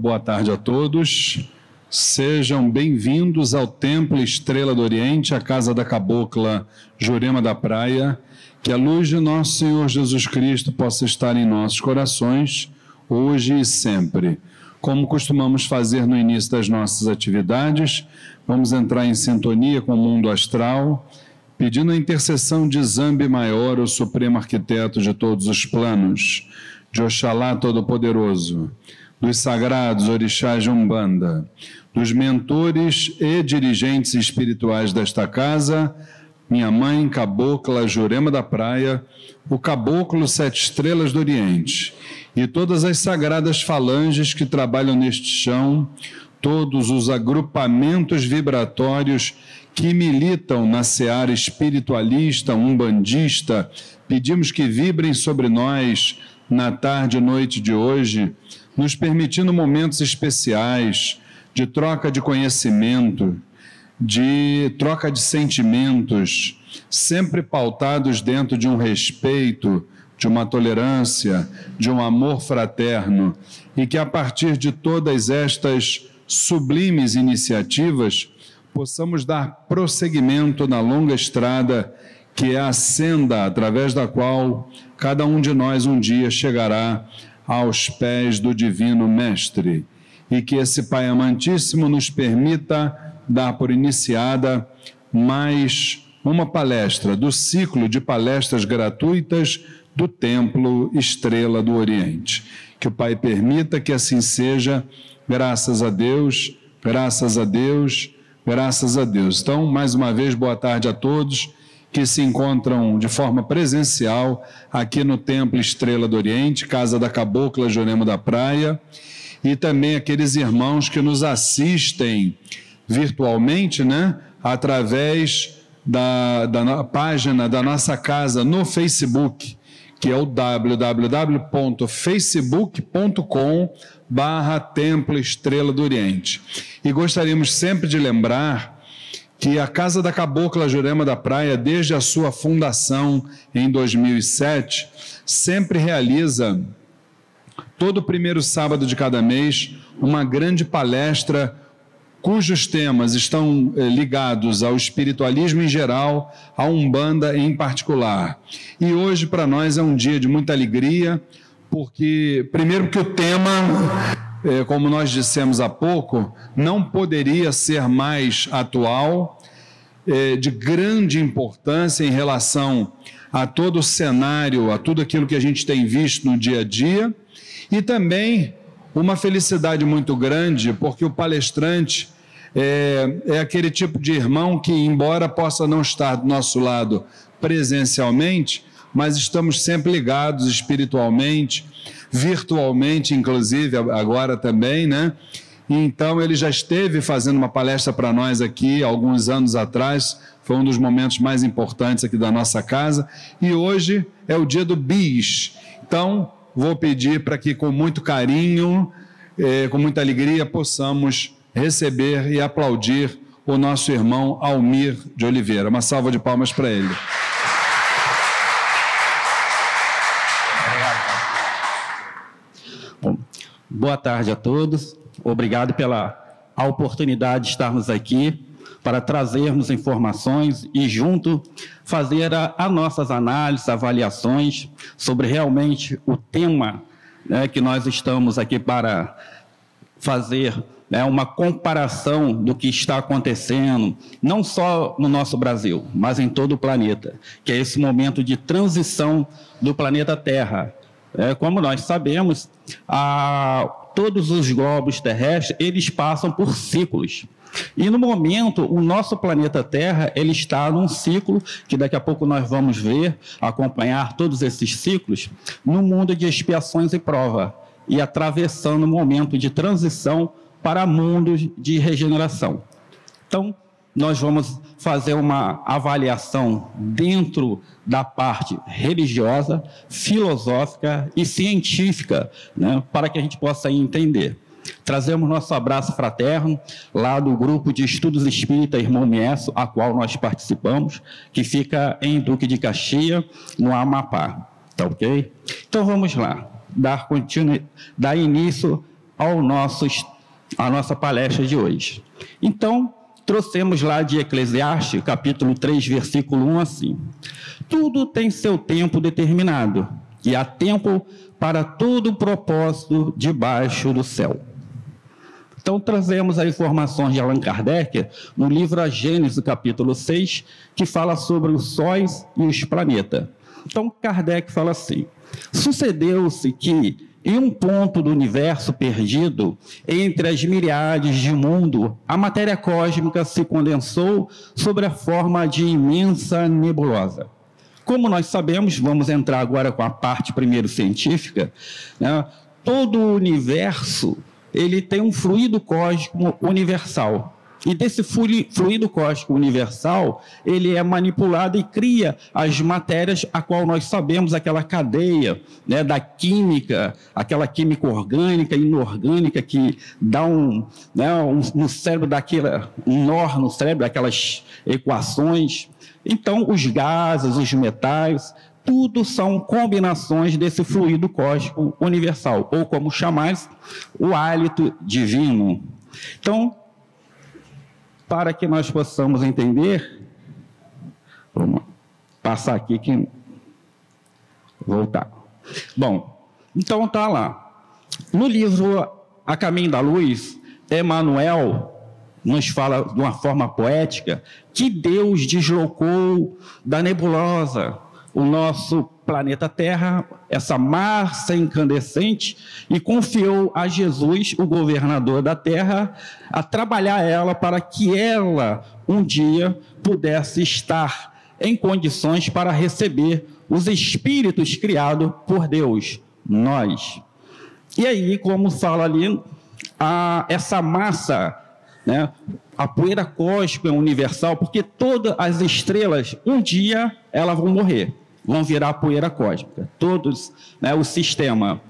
boa tarde a todos. Sejam bem-vindos ao Templo Estrela do Oriente, a casa da cabocla Jurema da Praia. Que a luz de nosso Senhor Jesus Cristo possa estar em nossos corações, hoje e sempre. Como costumamos fazer no início das nossas atividades, vamos entrar em sintonia com o mundo astral, pedindo a intercessão de Zambi Maior, o Supremo Arquiteto de todos os planos, de Oxalá Todo-Poderoso, dos sagrados orixás de Umbanda, dos mentores e dirigentes espirituais desta casa, minha mãe, cabocla Jurema da Praia, o caboclo Sete Estrelas do Oriente e todas as sagradas falanges que trabalham neste chão, todos os agrupamentos vibratórios que militam na seara espiritualista, umbandista, pedimos que vibrem sobre nós na tarde e noite de hoje, nos permitindo momentos especiais de troca de conhecimento, de troca de sentimentos, sempre pautados dentro de um respeito, de uma tolerância, de um amor fraterno, e que a partir de todas estas sublimes iniciativas possamos dar prosseguimento na longa estrada que é a senda através da qual cada um de nós um dia chegará aos pés do Divino Mestre. E que esse Pai amantíssimo nos permita dar por iniciada mais uma palestra do ciclo de palestras gratuitas do Templo Estrela do Oriente. Que o Pai permita que assim seja, graças a Deus, graças a Deus, graças a Deus. Então, mais uma vez, boa tarde a todos que se encontram de forma presencial aqui no Templo Estrela do Oriente, Casa da Cabocla Joremo da Praia, e também aqueles irmãos que nos assistem virtualmente, né? Através da, da página da nossa casa no Facebook, que é o www.facebook.com barra Templo Estrela do Oriente. E gostaríamos sempre de lembrar que a Casa da Cabocla Jurema da Praia, desde a sua fundação em 2007, sempre realiza, todo primeiro sábado de cada mês, uma grande palestra cujos temas estão eh, ligados ao espiritualismo em geral, à Umbanda em particular. E hoje para nós é um dia de muita alegria, porque primeiro que o tema, como nós dissemos há pouco, não poderia ser mais atual, eh, de grande importância em relação a todo o cenário, a tudo aquilo que a gente tem visto no dia a dia, e também uma felicidade muito grande, porque o palestrante é, é aquele tipo de irmão que, embora possa não estar do nosso lado presencialmente, mas estamos sempre ligados espiritualmente, virtualmente, inclusive, agora também, né? Então, ele já esteve fazendo uma palestra para nós aqui alguns anos atrás, foi um dos momentos mais importantes aqui da nossa casa, e hoje é o dia do BIS. Então, vou pedir para que, com muito carinho, eh, com muita alegria, possamos receber e aplaudir o nosso irmão Almir de Oliveira. Uma salva de palmas para ele. Boa tarde a todos. Obrigado pela oportunidade de estarmos aqui para trazermos informações e, junto, fazer as nossas análises, avaliações sobre realmente o tema né, que nós estamos aqui para fazer né, uma comparação do que está acontecendo, não só no nosso Brasil, mas em todo o planeta, que é esse momento de transição do planeta Terra. É, como nós sabemos, a, todos os globos terrestres eles passam por ciclos. E no momento, o nosso planeta Terra ele está num ciclo que daqui a pouco nós vamos ver, acompanhar todos esses ciclos, no mundo de expiações e prova e atravessando um momento de transição para mundos de regeneração. Então, nós vamos fazer uma avaliação dentro da parte religiosa, filosófica e científica, né, para que a gente possa entender. Trazemos nosso abraço fraterno lá do grupo de estudos espírita Irmão Miesso, a qual nós participamos, que fica em Duque de Caxias, no Amapá. Tá ok? Então vamos lá, dar, continu... dar início ao nosso, à nossa palestra de hoje. Então, trouxemos lá de Eclesiastes, capítulo 3, versículo 1, assim: Tudo tem seu tempo determinado, e há tempo para todo propósito debaixo do céu. Então, trazemos as informações de Allan Kardec no livro A Gênesis, capítulo 6, que fala sobre os sóis e os planetas. Então, Kardec fala assim: sucedeu-se que em um ponto do universo perdido, entre as milhares de mundo, a matéria cósmica se condensou sobre a forma de imensa nebulosa. Como nós sabemos, vamos entrar agora com a parte primeiro científica, né? todo o universo ele tem um fluido cósmico universal. E desse fluido cósmico universal, ele é manipulado e cria as matérias a qual nós sabemos, aquela cadeia né, da química, aquela química orgânica e inorgânica que dá um, né, um no cérebro daquela, um nó no cérebro, aquelas equações. Então, os gases, os metais, tudo são combinações desse fluido cósmico universal, ou como chamais, o hálito divino. Então, para que nós possamos entender, vamos passar aqui que voltar. Bom, então tá lá. No livro A Caminho da Luz, Emmanuel nos fala de uma forma poética que Deus deslocou da nebulosa o nosso planeta Terra, essa massa incandescente, e confiou a Jesus, o governador da Terra, a trabalhar ela para que ela um dia pudesse estar em condições para receber os espíritos criados por Deus, nós. E aí, como fala ali, a, essa massa, né, a poeira cósmica universal, porque todas as estrelas, um dia, elas vão morrer vão virar poeira cósmica, todos, né, o sistema.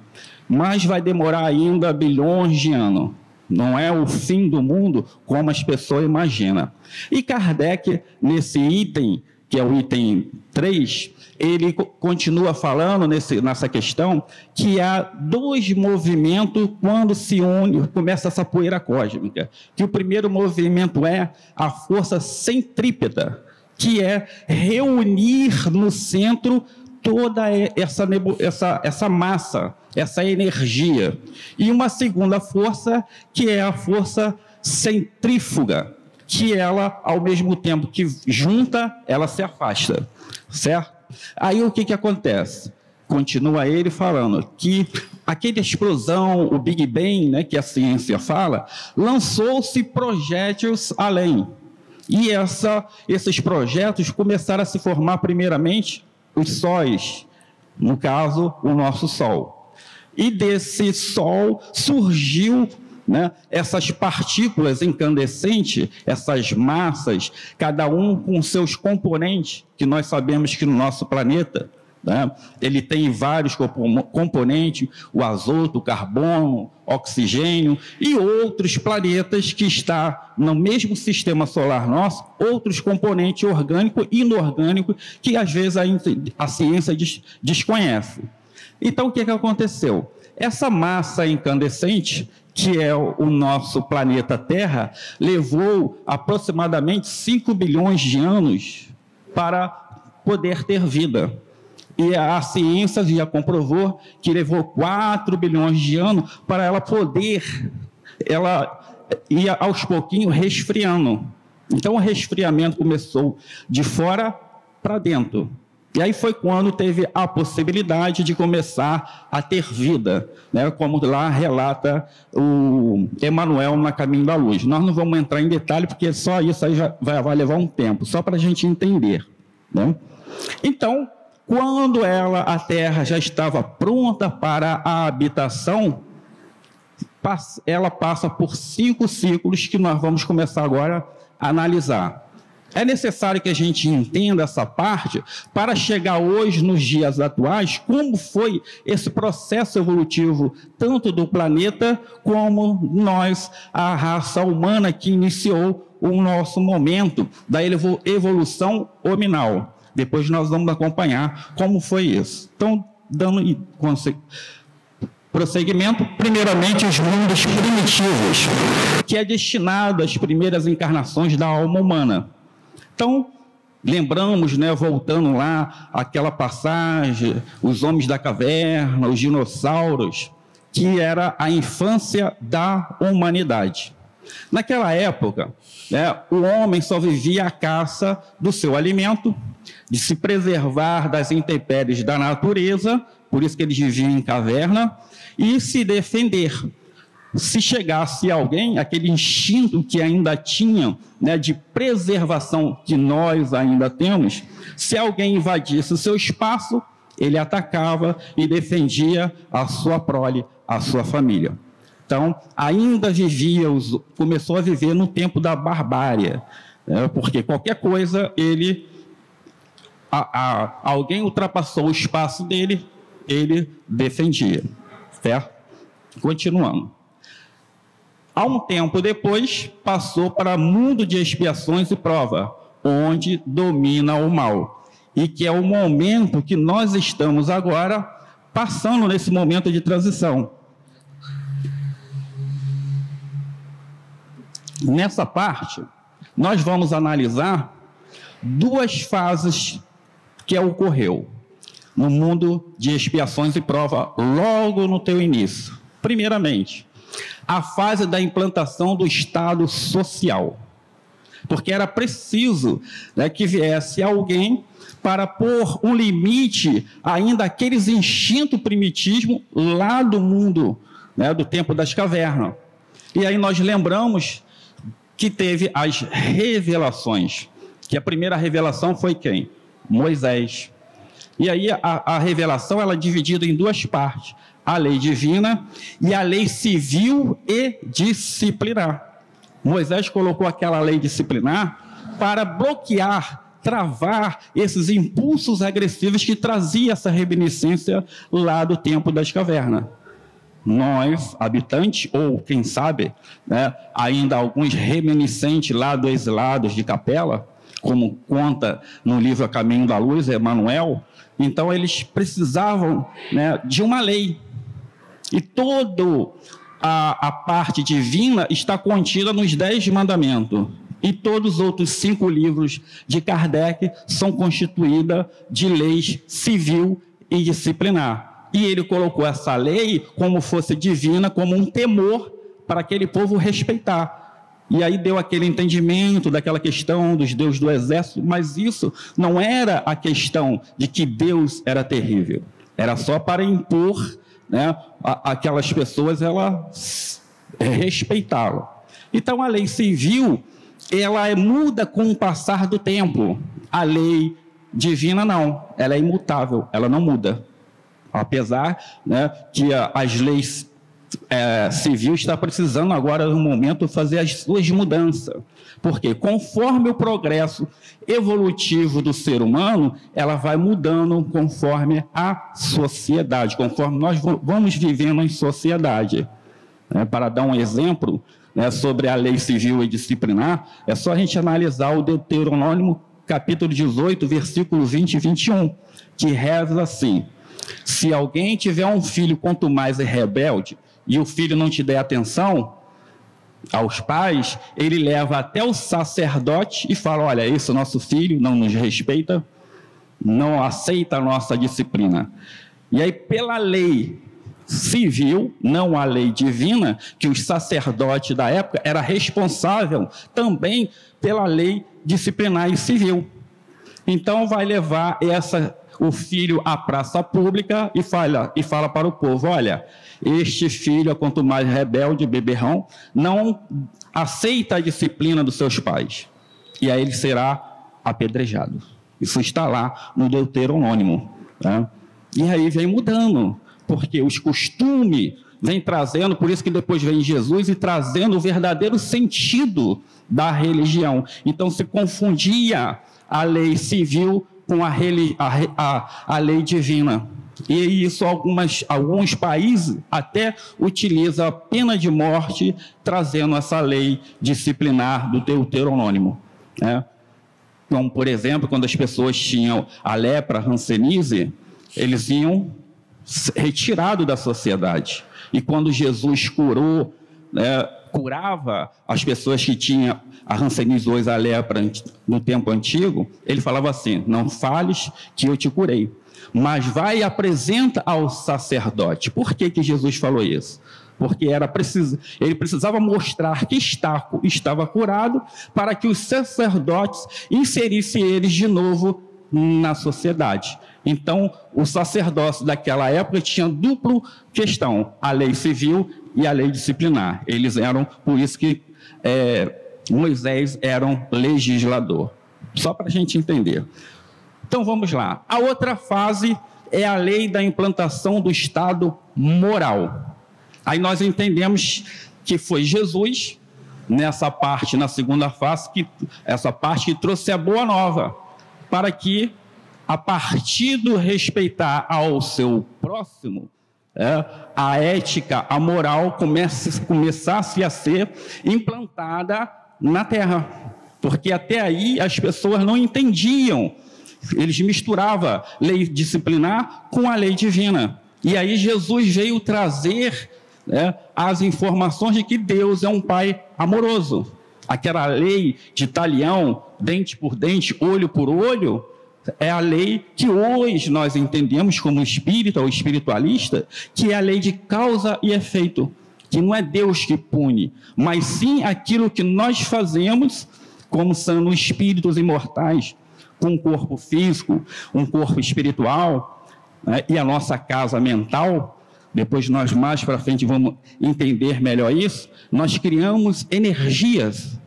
Mas vai demorar ainda bilhões de anos. Não é o fim do mundo como as pessoas imaginam. E Kardec, nesse item, que é o item 3, ele continua falando nesse, nessa questão que há dois movimentos quando se une, começa essa poeira cósmica. Que o primeiro movimento é a força centrípeta, que é reunir no centro toda essa, essa, essa massa, essa energia. E uma segunda força, que é a força centrífuga, que ela, ao mesmo tempo que junta, ela se afasta, certo? Aí o que, que acontece? Continua ele falando que aquela explosão, o Big Bang, né, que a ciência fala, lançou-se projéteis além. E essa, esses projetos começaram a se formar, primeiramente, os sóis, no caso, o nosso Sol. E desse Sol surgiu né, essas partículas incandescentes, essas massas, cada um com seus componentes, que nós sabemos que no nosso planeta né? Ele tem vários componentes, o azoto, o carbono, oxigênio e outros planetas que estão no mesmo sistema solar nosso, outros componentes orgânicos e inorgânicos que às vezes a, a ciência des, desconhece. Então, o que, que aconteceu? Essa massa incandescente, que é o nosso planeta Terra, levou aproximadamente 5 bilhões de anos para poder ter vida. E a ciência já comprovou que levou 4 bilhões de anos para ela poder, ela ia aos pouquinhos resfriando. Então o resfriamento começou de fora para dentro. E aí foi quando teve a possibilidade de começar a ter vida, né? como lá relata o Emmanuel na Caminho da Luz. Nós não vamos entrar em detalhe, porque só isso aí vai, vai levar um tempo, só para a gente entender. Né? Então, quando ela, a terra já estava pronta para a habitação, ela passa por cinco ciclos que nós vamos começar agora a analisar. É necessário que a gente entenda essa parte para chegar hoje, nos dias atuais, como foi esse processo evolutivo, tanto do planeta como nós, a raça humana que iniciou o nosso momento da evolução hominal. Depois nós vamos acompanhar como foi isso. Então, dando Prosseguimento, primeiramente os mundos primitivos, que é destinado às primeiras encarnações da alma humana. Então, lembramos, né, voltando lá aquela passagem, os homens da caverna, os dinossauros, que era a infância da humanidade. Naquela época, né, o homem só vivia a caça do seu alimento, de se preservar das intempéries da natureza, por isso que eles viviam em caverna, e se defender. Se chegasse alguém, aquele instinto que ainda tinham, né, de preservação que nós ainda temos, se alguém invadisse o seu espaço, ele atacava e defendia a sua prole, a sua família. Então, ainda vivia, começou a viver no tempo da barbárie, né? porque qualquer coisa ele, a, a, alguém ultrapassou o espaço dele, ele defendia. Certo? Continuando. Há um tempo depois, passou para mundo de expiações e prova, onde domina o mal. E que é o momento que nós estamos agora passando nesse momento de transição. Nessa parte, nós vamos analisar duas fases que ocorreu no mundo de expiações e prova logo no teu início. Primeiramente, a fase da implantação do Estado social, porque era preciso né, que viesse alguém para pôr um limite ainda aqueles instintos primitismo lá do mundo, né, do tempo das cavernas. E aí nós lembramos que teve as revelações. Que a primeira revelação foi quem? Moisés. E aí a, a revelação ela é dividida em duas partes: a lei divina e a lei civil e disciplinar. Moisés colocou aquela lei disciplinar para bloquear, travar esses impulsos agressivos que trazia essa reminiscência lá do tempo das cavernas nós, habitantes, ou quem sabe, né, ainda alguns reminiscentes lá dos exilados de Capela, como conta no livro A Caminho da Luz, Emmanuel, então eles precisavam né, de uma lei. E toda a, a parte divina está contida nos Dez Mandamentos. E todos os outros cinco livros de Kardec são constituídos de leis civil e disciplinar. E ele colocou essa lei como fosse divina, como um temor para aquele povo respeitar. E aí deu aquele entendimento daquela questão dos deuses do exército, mas isso não era a questão de que Deus era terrível. Era só para impor né, aquelas pessoas ela respeitá-lo. Então a lei civil ela é muda com o passar do tempo. A lei divina não, ela é imutável, ela não muda. Apesar né, que as leis é, civil está precisando agora, no momento, fazer as suas mudanças. Porque conforme o progresso evolutivo do ser humano, ela vai mudando conforme a sociedade, conforme nós vamos vivendo em sociedade. É, para dar um exemplo né, sobre a lei civil e disciplinar, é só a gente analisar o Deuteronômio capítulo 18, versículo 20 e 21, que reza assim: se alguém tiver um filho, quanto mais é rebelde, e o filho não te der atenção aos pais, ele leva até o sacerdote e fala: Olha, esse nosso filho não nos respeita, não aceita a nossa disciplina. E aí, pela lei civil, não a lei divina, que os sacerdotes da época era responsável também pela lei disciplinar e civil. Então vai levar essa o filho à praça pública e fala, e fala para o povo: olha, este filho, quanto mais rebelde, beberrão, não aceita a disciplina dos seus pais. E aí ele será apedrejado. Isso está lá no Deuteronômio. Tá? E aí vem mudando, porque os costumes vem trazendo, por isso que depois vem Jesus e trazendo o verdadeiro sentido da religião. Então se confundia a lei civil com a, a, a, lei divina. E isso algumas, alguns países até utilizam a pena de morte, trazendo essa lei disciplinar do Deuteronômio. Né? Como, por exemplo, quando as pessoas tinham a lepra, a hanseníase, eles iam retirado da sociedade. E quando Jesus curou, né, curava as pessoas que tinham a rancenis 2, a lepra, no tempo antigo, ele falava assim: Não fales que eu te curei, mas vai e apresenta ao sacerdote. Por que, que Jesus falou isso? Porque era preciso, ele precisava mostrar que Estaco estava curado para que os sacerdotes inserissem eles de novo na sociedade. Então, o sacerdócio daquela época tinha duplo questão: a lei civil e a lei disciplinar. Eles eram, por isso que é, Moisés era um legislador. Só para a gente entender. Então vamos lá. A outra fase é a lei da implantação do Estado moral. Aí nós entendemos que foi Jesus, nessa parte, na segunda fase, que, essa parte que trouxe a boa nova, para que, a partir do respeitar ao seu próximo, é, a ética, a moral comece, começasse a ser implantada na terra. Porque até aí as pessoas não entendiam. Eles misturavam lei disciplinar com a lei divina. E aí Jesus veio trazer né, as informações de que Deus é um pai amoroso. Aquela lei de talião, dente por dente, olho por olho, é a lei que hoje nós entendemos como espírita ou espiritualista, que é a lei de causa e efeito que não é Deus que pune, mas sim aquilo que nós fazemos como sendo espíritos imortais, com um corpo físico, um corpo espiritual né, e a nossa casa mental. Depois nós mais para frente vamos entender melhor isso. Nós criamos energias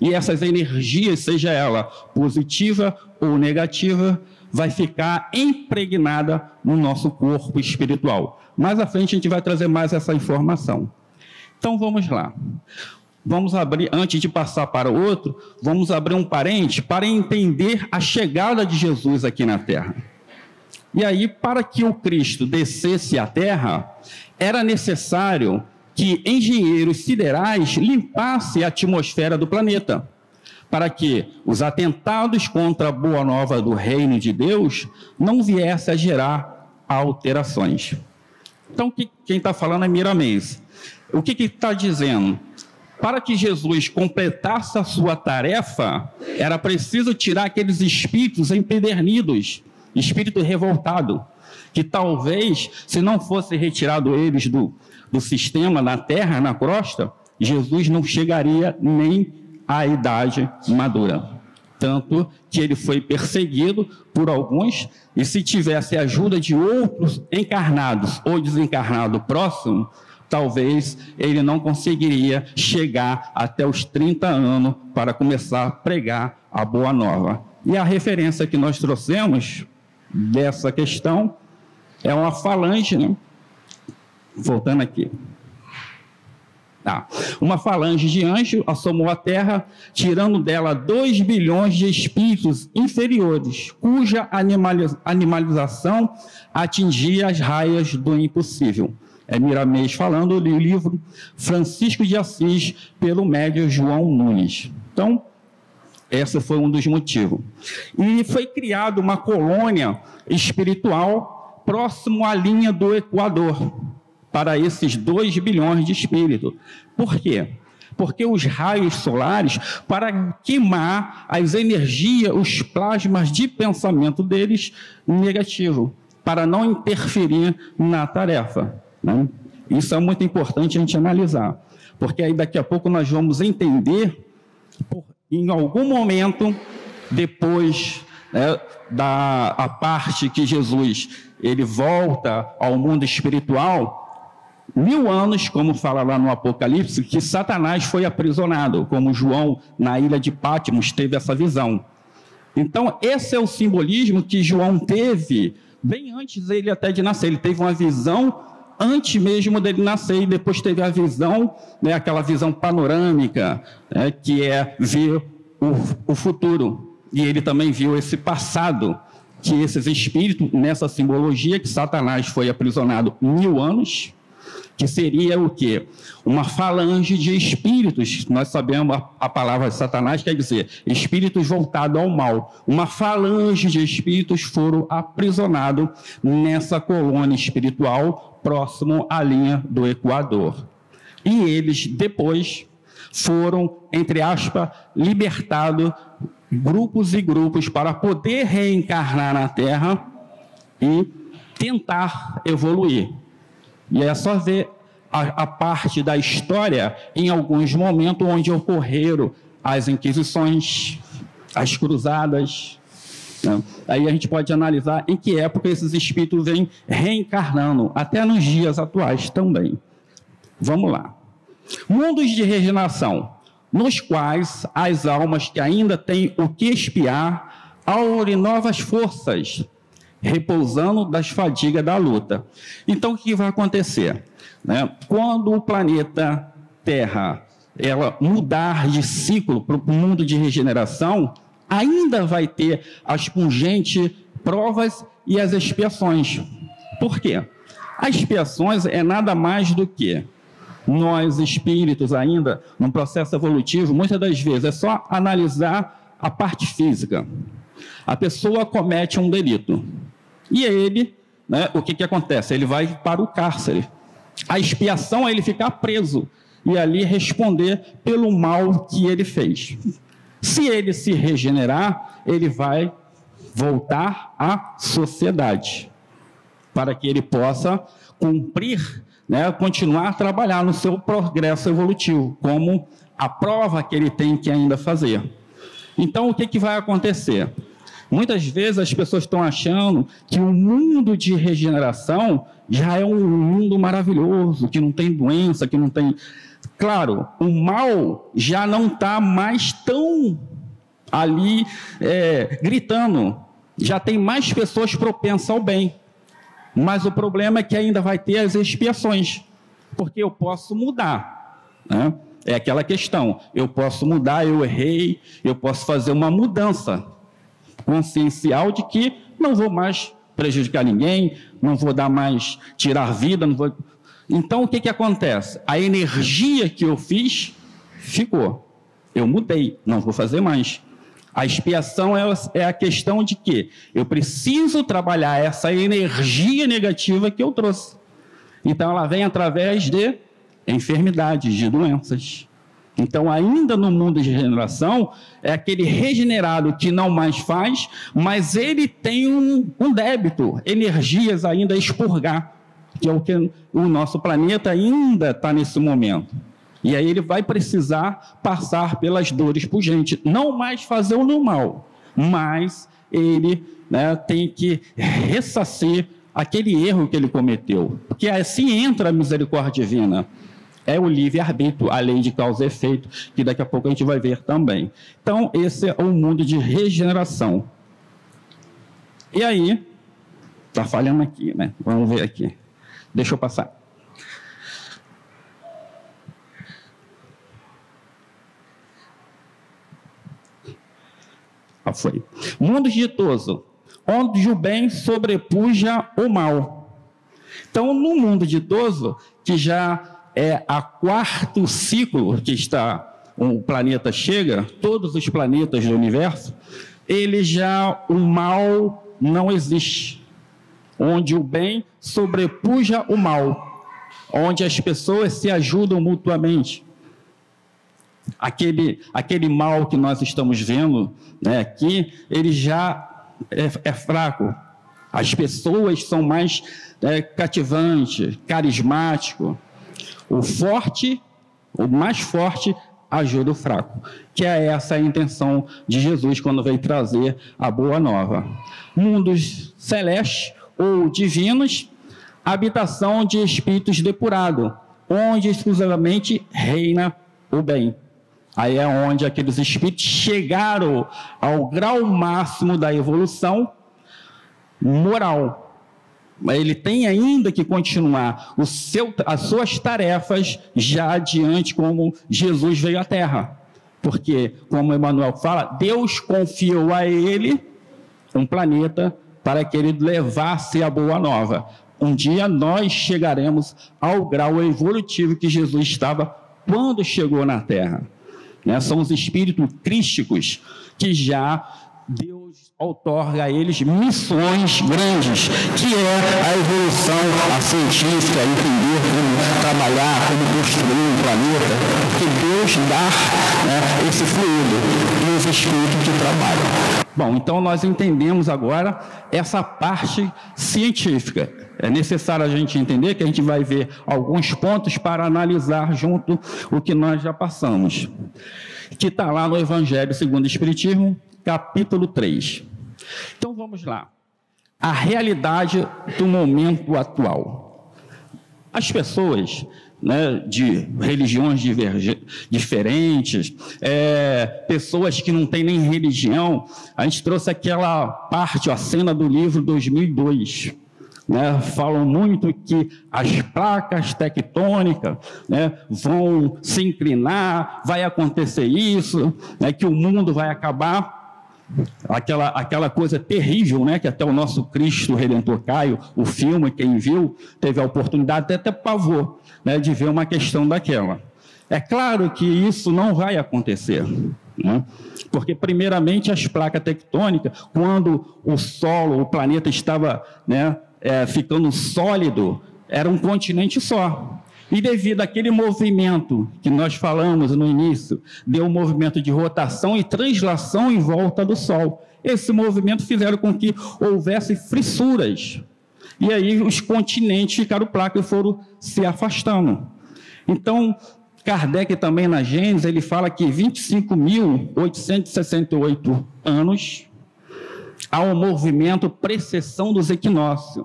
e essas energias, seja ela positiva ou negativa, vai ficar impregnada no nosso corpo espiritual. Mais à frente a gente vai trazer mais essa informação. Então vamos lá. Vamos abrir, antes de passar para o outro, vamos abrir um parente para entender a chegada de Jesus aqui na Terra. E aí, para que o Cristo descesse à Terra, era necessário que engenheiros siderais limpassem a atmosfera do planeta para que os atentados contra a boa nova do reino de Deus não viessem a gerar alterações. Então, quem está falando é Miramês. O que está dizendo? Para que Jesus completasse a sua tarefa, era preciso tirar aqueles espíritos empedernidos, espírito revoltado, que talvez, se não fosse retirado eles do, do sistema, na terra, na crosta, Jesus não chegaria nem à idade madura. Tanto que ele foi perseguido por alguns, e se tivesse ajuda de outros encarnados ou desencarnados próximo, talvez ele não conseguiria chegar até os 30 anos para começar a pregar a boa nova. E a referência que nós trouxemos dessa questão é uma falange, né? Voltando aqui. Tá. Uma falange de anjo assomou a terra, tirando dela dois bilhões de espíritos inferiores, cuja animalização atingia as raias do impossível. É Miramês falando do livro Francisco de Assis, pelo médio João Nunes. Então, esse foi um dos motivos. E foi criada uma colônia espiritual próximo à linha do Equador, para esses 2 bilhões de espíritos. Por quê? Porque os raios solares, para queimar as energias, os plasmas de pensamento deles negativo, para não interferir na tarefa. Né? Isso é muito importante a gente analisar, porque aí daqui a pouco nós vamos entender, em algum momento, depois né, da a parte que Jesus ele volta ao mundo espiritual, mil anos, como fala lá no Apocalipse, que Satanás foi aprisionado, como João, na ilha de Pátimos, teve essa visão. Então, esse é o simbolismo que João teve bem antes dele até de nascer. Ele teve uma visão antes mesmo dele nascer, e depois teve a visão, né, aquela visão panorâmica, né, que é ver o, o futuro. E ele também viu esse passado, que esses espíritos, nessa simbologia, que Satanás foi aprisionado mil anos, que seria o quê? Uma falange de espíritos. Nós sabemos a, a palavra Satanás quer dizer espíritos voltados ao mal. Uma falange de espíritos foram aprisionados nessa colônia espiritual próximo à linha do Equador. E eles depois foram, entre aspas, libertados grupos e grupos para poder reencarnar na Terra e tentar evoluir. E é só ver a, a parte da história em alguns momentos onde ocorreram as inquisições, as cruzadas. Né? Aí a gente pode analisar em que época esses espíritos vêm reencarnando, até nos dias atuais também. Vamos lá. Mundos de regeneração, nos quais as almas que ainda têm o que espiar aurem novas forças repousando das fadigas da luta. Então, o que vai acontecer? Né? Quando o planeta Terra ela mudar de ciclo para o mundo de regeneração, ainda vai ter as pungentes provas e as expiações. Por quê? As expiações é nada mais do que nós, espíritos, ainda, num processo evolutivo, muitas das vezes é só analisar a parte física. A pessoa comete um delito. E ele, né, o que, que acontece? Ele vai para o cárcere. A expiação é ele ficar preso e ali responder pelo mal que ele fez. Se ele se regenerar, ele vai voltar à sociedade, para que ele possa cumprir, né, continuar a trabalhar no seu progresso evolutivo, como a prova que ele tem que ainda fazer. Então, o que, que vai acontecer? Muitas vezes as pessoas estão achando que o mundo de regeneração já é um mundo maravilhoso, que não tem doença, que não tem. Claro, o mal já não está mais tão ali é, gritando, já tem mais pessoas propensas ao bem. Mas o problema é que ainda vai ter as expiações, porque eu posso mudar. Né? É aquela questão: eu posso mudar, eu errei, eu posso fazer uma mudança consciencial de que não vou mais prejudicar ninguém, não vou dar mais, tirar vida, não vou. Então o que, que acontece? A energia que eu fiz ficou. Eu mudei, não vou fazer mais. A expiação é, a questão de que eu preciso trabalhar essa energia negativa que eu trouxe. Então ela vem através de enfermidades, de doenças. Então, ainda no mundo de regeneração, é aquele regenerado que não mais faz, mas ele tem um, um débito, energias ainda a expurgar, que é o que o nosso planeta ainda está nesse momento. E aí ele vai precisar passar pelas dores gente, não mais fazer o normal, mas ele né, tem que ressarcir aquele erro que ele cometeu, porque assim entra a misericórdia divina é o livre-arbítrio, a lei de causa e efeito, que daqui a pouco a gente vai ver também. Então, esse é o mundo de regeneração. E aí, está falhando aqui, né? Vamos ver aqui. Deixa eu passar. Ah, foi. Mundo ditoso, onde o bem sobrepuja o mal. Então, no mundo ditoso, que já é a quarto ciclo que está o planeta chega, todos os planetas do universo, ele já o mal não existe, onde o bem sobrepuja o mal, onde as pessoas se ajudam mutuamente. Aquele, aquele mal que nós estamos vendo né, aqui, ele já é, é fraco. As pessoas são mais é, cativantes, carismáticos, o forte, o mais forte, ajuda o fraco. Que é essa a intenção de Jesus quando veio trazer a boa nova. Mundos celestes ou divinos, habitação de espíritos depurados, onde exclusivamente reina o bem. Aí é onde aqueles espíritos chegaram ao grau máximo da evolução moral, ele tem ainda que continuar seu, as suas tarefas já adiante, como Jesus veio à Terra. Porque, como Emmanuel fala, Deus confiou a ele um planeta para que ele levasse a boa nova. Um dia nós chegaremos ao grau evolutivo que Jesus estava quando chegou na Terra. Né? São os espíritos crísticos que já Deus outorga a eles missões grandes, que é a evolução, a científica, entender como trabalhar, como construir um planeta, porque Deus dá né, esse fluido e os espíritos que trabalham. Bom, então nós entendemos agora essa parte científica. É necessário a gente entender que a gente vai ver alguns pontos para analisar junto o que nós já passamos, que está lá no Evangelho segundo o Espiritismo, capítulo 3. Então vamos lá. A realidade do momento atual. As pessoas né, de religiões diferentes, é, pessoas que não têm nem religião. A gente trouxe aquela parte, a cena do livro 2002. Né, falam muito que as placas tectônicas né, vão se inclinar, vai acontecer isso, né, que o mundo vai acabar aquela, aquela coisa terrível, né, que até o nosso Cristo Redentor Caio, o filme, quem viu, teve a oportunidade, até, até pavor, né, de ver uma questão daquela. É claro que isso não vai acontecer, né? porque, primeiramente, as placas tectônicas, quando o solo, o planeta estava né, é, ficando sólido, era um continente só. E devido àquele movimento que nós falamos no início, deu um movimento de rotação e translação em volta do Sol. Esse movimento fizeram com que houvesse fissuras. E aí os continentes ficaram placas e foram se afastando. Então, Kardec também na Gênesis, ele fala que 25.868 anos há um movimento precessão dos equinócios,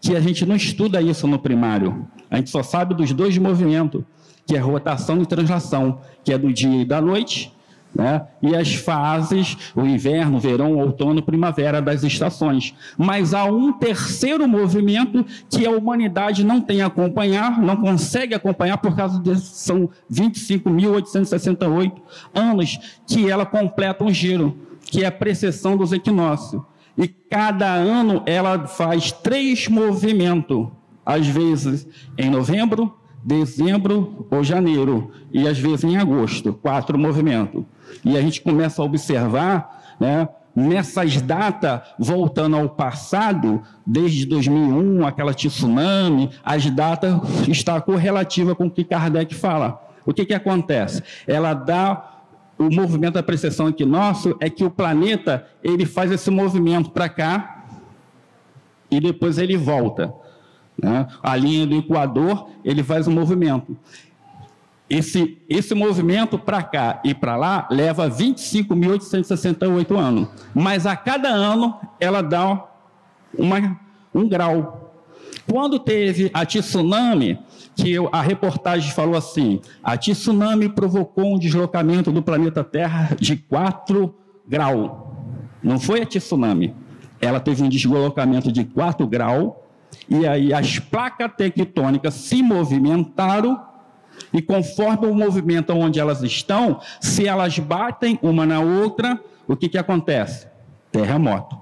que a gente não estuda isso no primário. A gente só sabe dos dois movimentos, que é rotação e translação, que é do dia e da noite, né? e as fases, o inverno, verão, outono, primavera das estações. Mas há um terceiro movimento que a humanidade não tem a acompanhar, não consegue acompanhar por causa de são 25.868 anos que ela completa um giro, que é a precessão dos equinócios. E cada ano ela faz três movimentos às vezes em novembro, dezembro ou janeiro, e às vezes em agosto, quatro movimentos. E a gente começa a observar, né, nessas datas, voltando ao passado, desde 2001, aquela tsunami, as datas está correlativa com o que Kardec fala. O que, que acontece? Ela dá o movimento da precessão aqui nosso é que o planeta ele faz esse movimento para cá e depois ele volta. Né? A linha do Equador, ele faz um movimento. Esse, esse movimento para cá e para lá leva 25.868 anos. Mas a cada ano ela dá uma, um grau. Quando teve a tsunami, que a reportagem falou assim: a tsunami provocou um deslocamento do planeta Terra de 4 graus. Não foi a tsunami. Ela teve um deslocamento de 4 graus e aí as placas tectônicas se movimentaram e conforme o movimento onde elas estão, se elas batem uma na outra, o que, que acontece? Terremoto.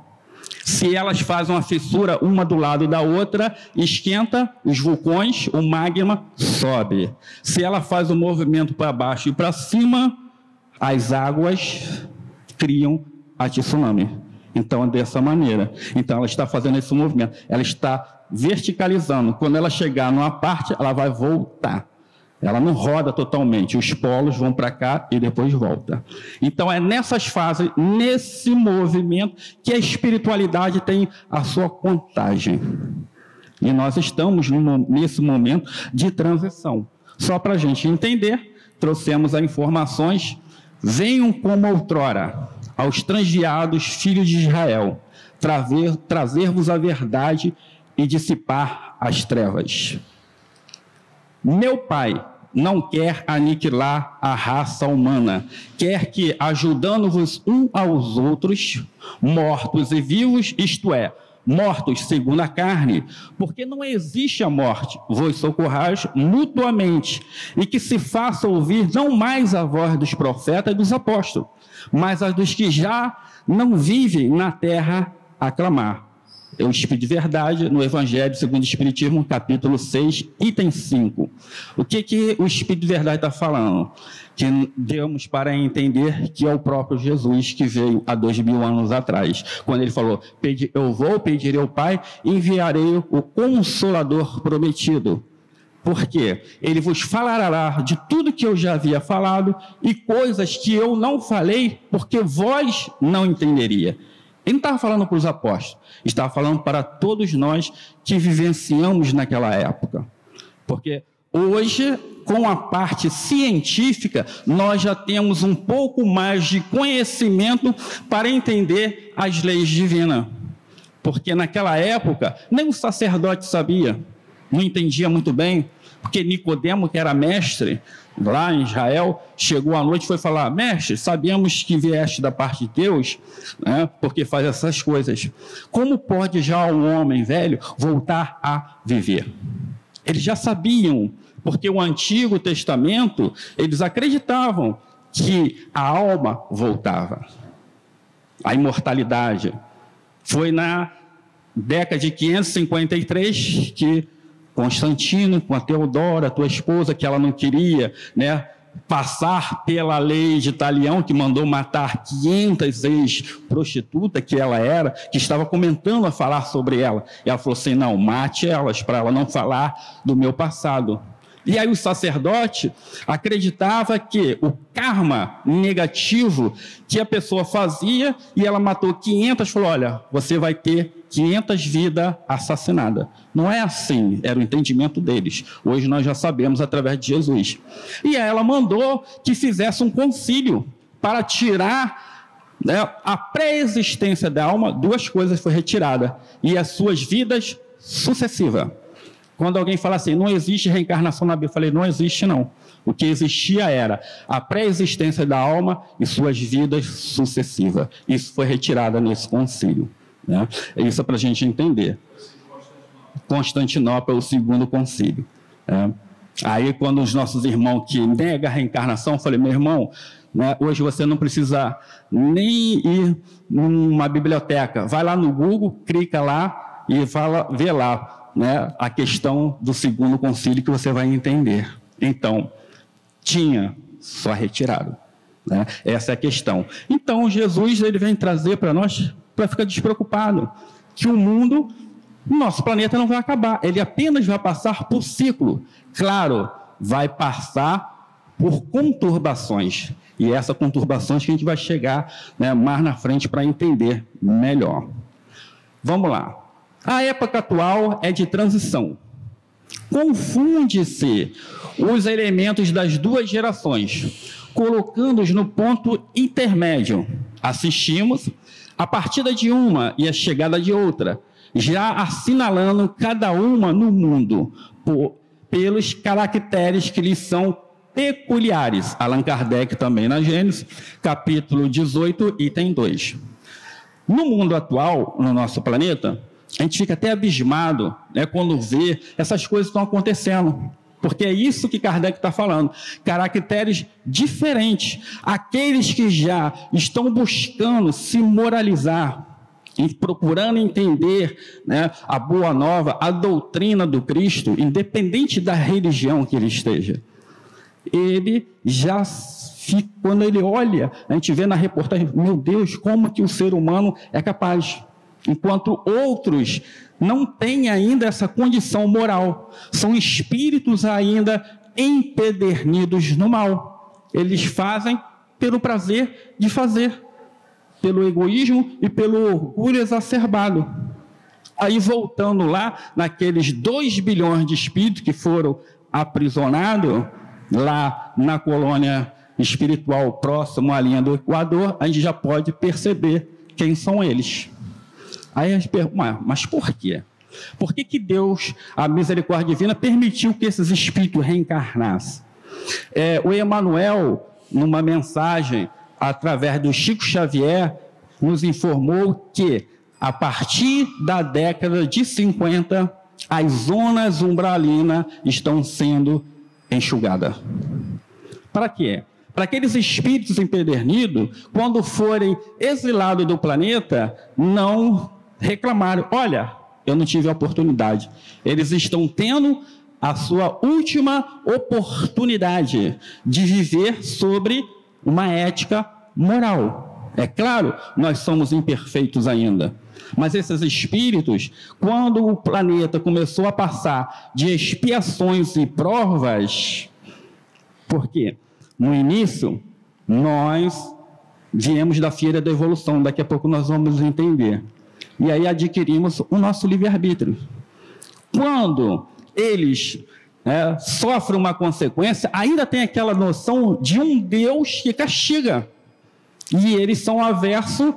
Se elas fazem uma fissura uma do lado da outra, esquenta os vulcões, o magma sobe. Se ela faz um movimento para baixo e para cima, as águas criam a tsunami. Então, dessa maneira. Então, ela está fazendo esse movimento. Ela está verticalizando. Quando ela chegar numa parte, ela vai voltar. Ela não roda totalmente, os polos vão para cá e depois volta. Então é nessas fases, nesse movimento, que a espiritualidade tem a sua contagem. E nós estamos nesse momento de transição. Só para a gente entender, trouxemos as informações. Venham como outrora aos transviados filhos de Israel, trazer-vos a verdade e dissipar as trevas. Meu Pai não quer aniquilar a raça humana, quer que, ajudando-vos um aos outros, mortos e vivos, isto é, mortos segundo a carne, porque não existe a morte, vos socorrais mutuamente, e que se faça ouvir não mais a voz dos profetas e dos apóstolos, mas a dos que já não vivem na terra aclamar é o Espírito de Verdade, no Evangelho segundo o Espiritismo, capítulo 6, item 5. O que, que o Espírito de Verdade está falando? Que demos para entender que é o próprio Jesus que veio há dois mil anos atrás, quando ele falou: Eu vou pedir ao Pai, enviarei o Consolador prometido. Porque ele vos falará de tudo que eu já havia falado e coisas que eu não falei, porque vós não entenderia. Ele não estava falando para os apóstolos, estava falando para todos nós que vivenciamos naquela época. Porque hoje, com a parte científica, nós já temos um pouco mais de conhecimento para entender as leis divinas. Porque naquela época, nem o sacerdote sabia, não entendia muito bem, porque Nicodemo, que era mestre, lá em Israel, chegou à noite e foi falar: Mestre, sabemos que vieste da parte de Deus, né, porque faz essas coisas. Como pode já um homem velho voltar a viver? Eles já sabiam, porque o Antigo Testamento, eles acreditavam que a alma voltava, a imortalidade. Foi na década de 553 que Constantino, com a Teodora, tua esposa, que ela não queria, né? Passar pela lei de Italião, que mandou matar 500 ex-prostitutas que ela era, que estava comentando a falar sobre ela. E ela falou assim: não, mate elas, para ela não falar do meu passado. E aí o sacerdote acreditava que o karma negativo que a pessoa fazia e ela matou 500, falou: olha, você vai ter 500 vidas assassinadas. Não é assim, era o entendimento deles. Hoje nós já sabemos através de Jesus. E ela mandou que fizesse um concílio para tirar né, a pré-existência da alma, duas coisas foi retirada, e as suas vidas sucessivas. Quando alguém fala assim, não existe reencarnação na Bíblia, eu falei, não existe não. O que existia era a pré-existência da alma e suas vidas sucessivas. Isso foi retirado nesse concílio. Né? Isso é para a gente entender. Constantinopla é o segundo concílio. Né? Aí, quando os nossos irmãos que negam a reencarnação, eu falei, meu irmão, né, hoje você não precisa nem ir numa biblioteca. Vai lá no Google, clica lá e fala, vê lá né, a questão do segundo concílio que você vai entender. Então, tinha só retirado. Né? Essa é a questão. Então, Jesus ele vem trazer para nós para ficar despreocupado que o mundo, nosso planeta não vai acabar, ele apenas vai passar por ciclo. Claro, vai passar por conturbações. E essa conturbações que a gente vai chegar né, mais na frente para entender melhor. Vamos lá. A época atual é de transição. Confunde-se os elementos das duas gerações, colocando-os no ponto intermédio. Assistimos a partida de uma e a chegada de outra, já assinalando cada uma no mundo por, pelos caracteres que lhes são peculiares. Allan Kardec também na Gênesis, capítulo 18, item 2. No mundo atual, no nosso planeta, a gente fica até abismado né, quando vê essas coisas estão acontecendo. Porque é isso que Kardec está falando. Caracteres diferentes. Aqueles que já estão buscando se moralizar, e procurando entender né, a boa nova, a doutrina do Cristo, independente da religião que ele esteja. Ele já fica, quando ele olha, a gente vê na reportagem, meu Deus, como que o ser humano é capaz enquanto outros não têm ainda essa condição moral, são espíritos ainda empedernidos no mal. Eles fazem pelo prazer de fazer, pelo egoísmo e pelo orgulho exacerbado. Aí voltando lá, naqueles 2 bilhões de espíritos que foram aprisionados lá na colônia espiritual próximo à linha do Equador, a gente já pode perceber quem são eles. Aí a gente pergunta, mas por quê? Por que, que Deus, a misericórdia divina, permitiu que esses espíritos reencarnassem? É, o Emanuel, numa mensagem através do Chico Xavier, nos informou que, a partir da década de 50, as zonas umbralinas estão sendo enxugadas. Para quê? Para aqueles espíritos empedernidos, quando forem exilados do planeta, não reclamaram: olha, eu não tive a oportunidade. Eles estão tendo a sua última oportunidade de viver sobre uma ética moral. É claro, nós somos imperfeitos ainda. Mas esses espíritos, quando o planeta começou a passar de expiações e provas, por quê? No início, nós viemos da feira da evolução, daqui a pouco nós vamos entender. E aí adquirimos o nosso livre-arbítrio. Quando eles é, sofrem uma consequência, ainda tem aquela noção de um Deus que castiga. E eles são aversos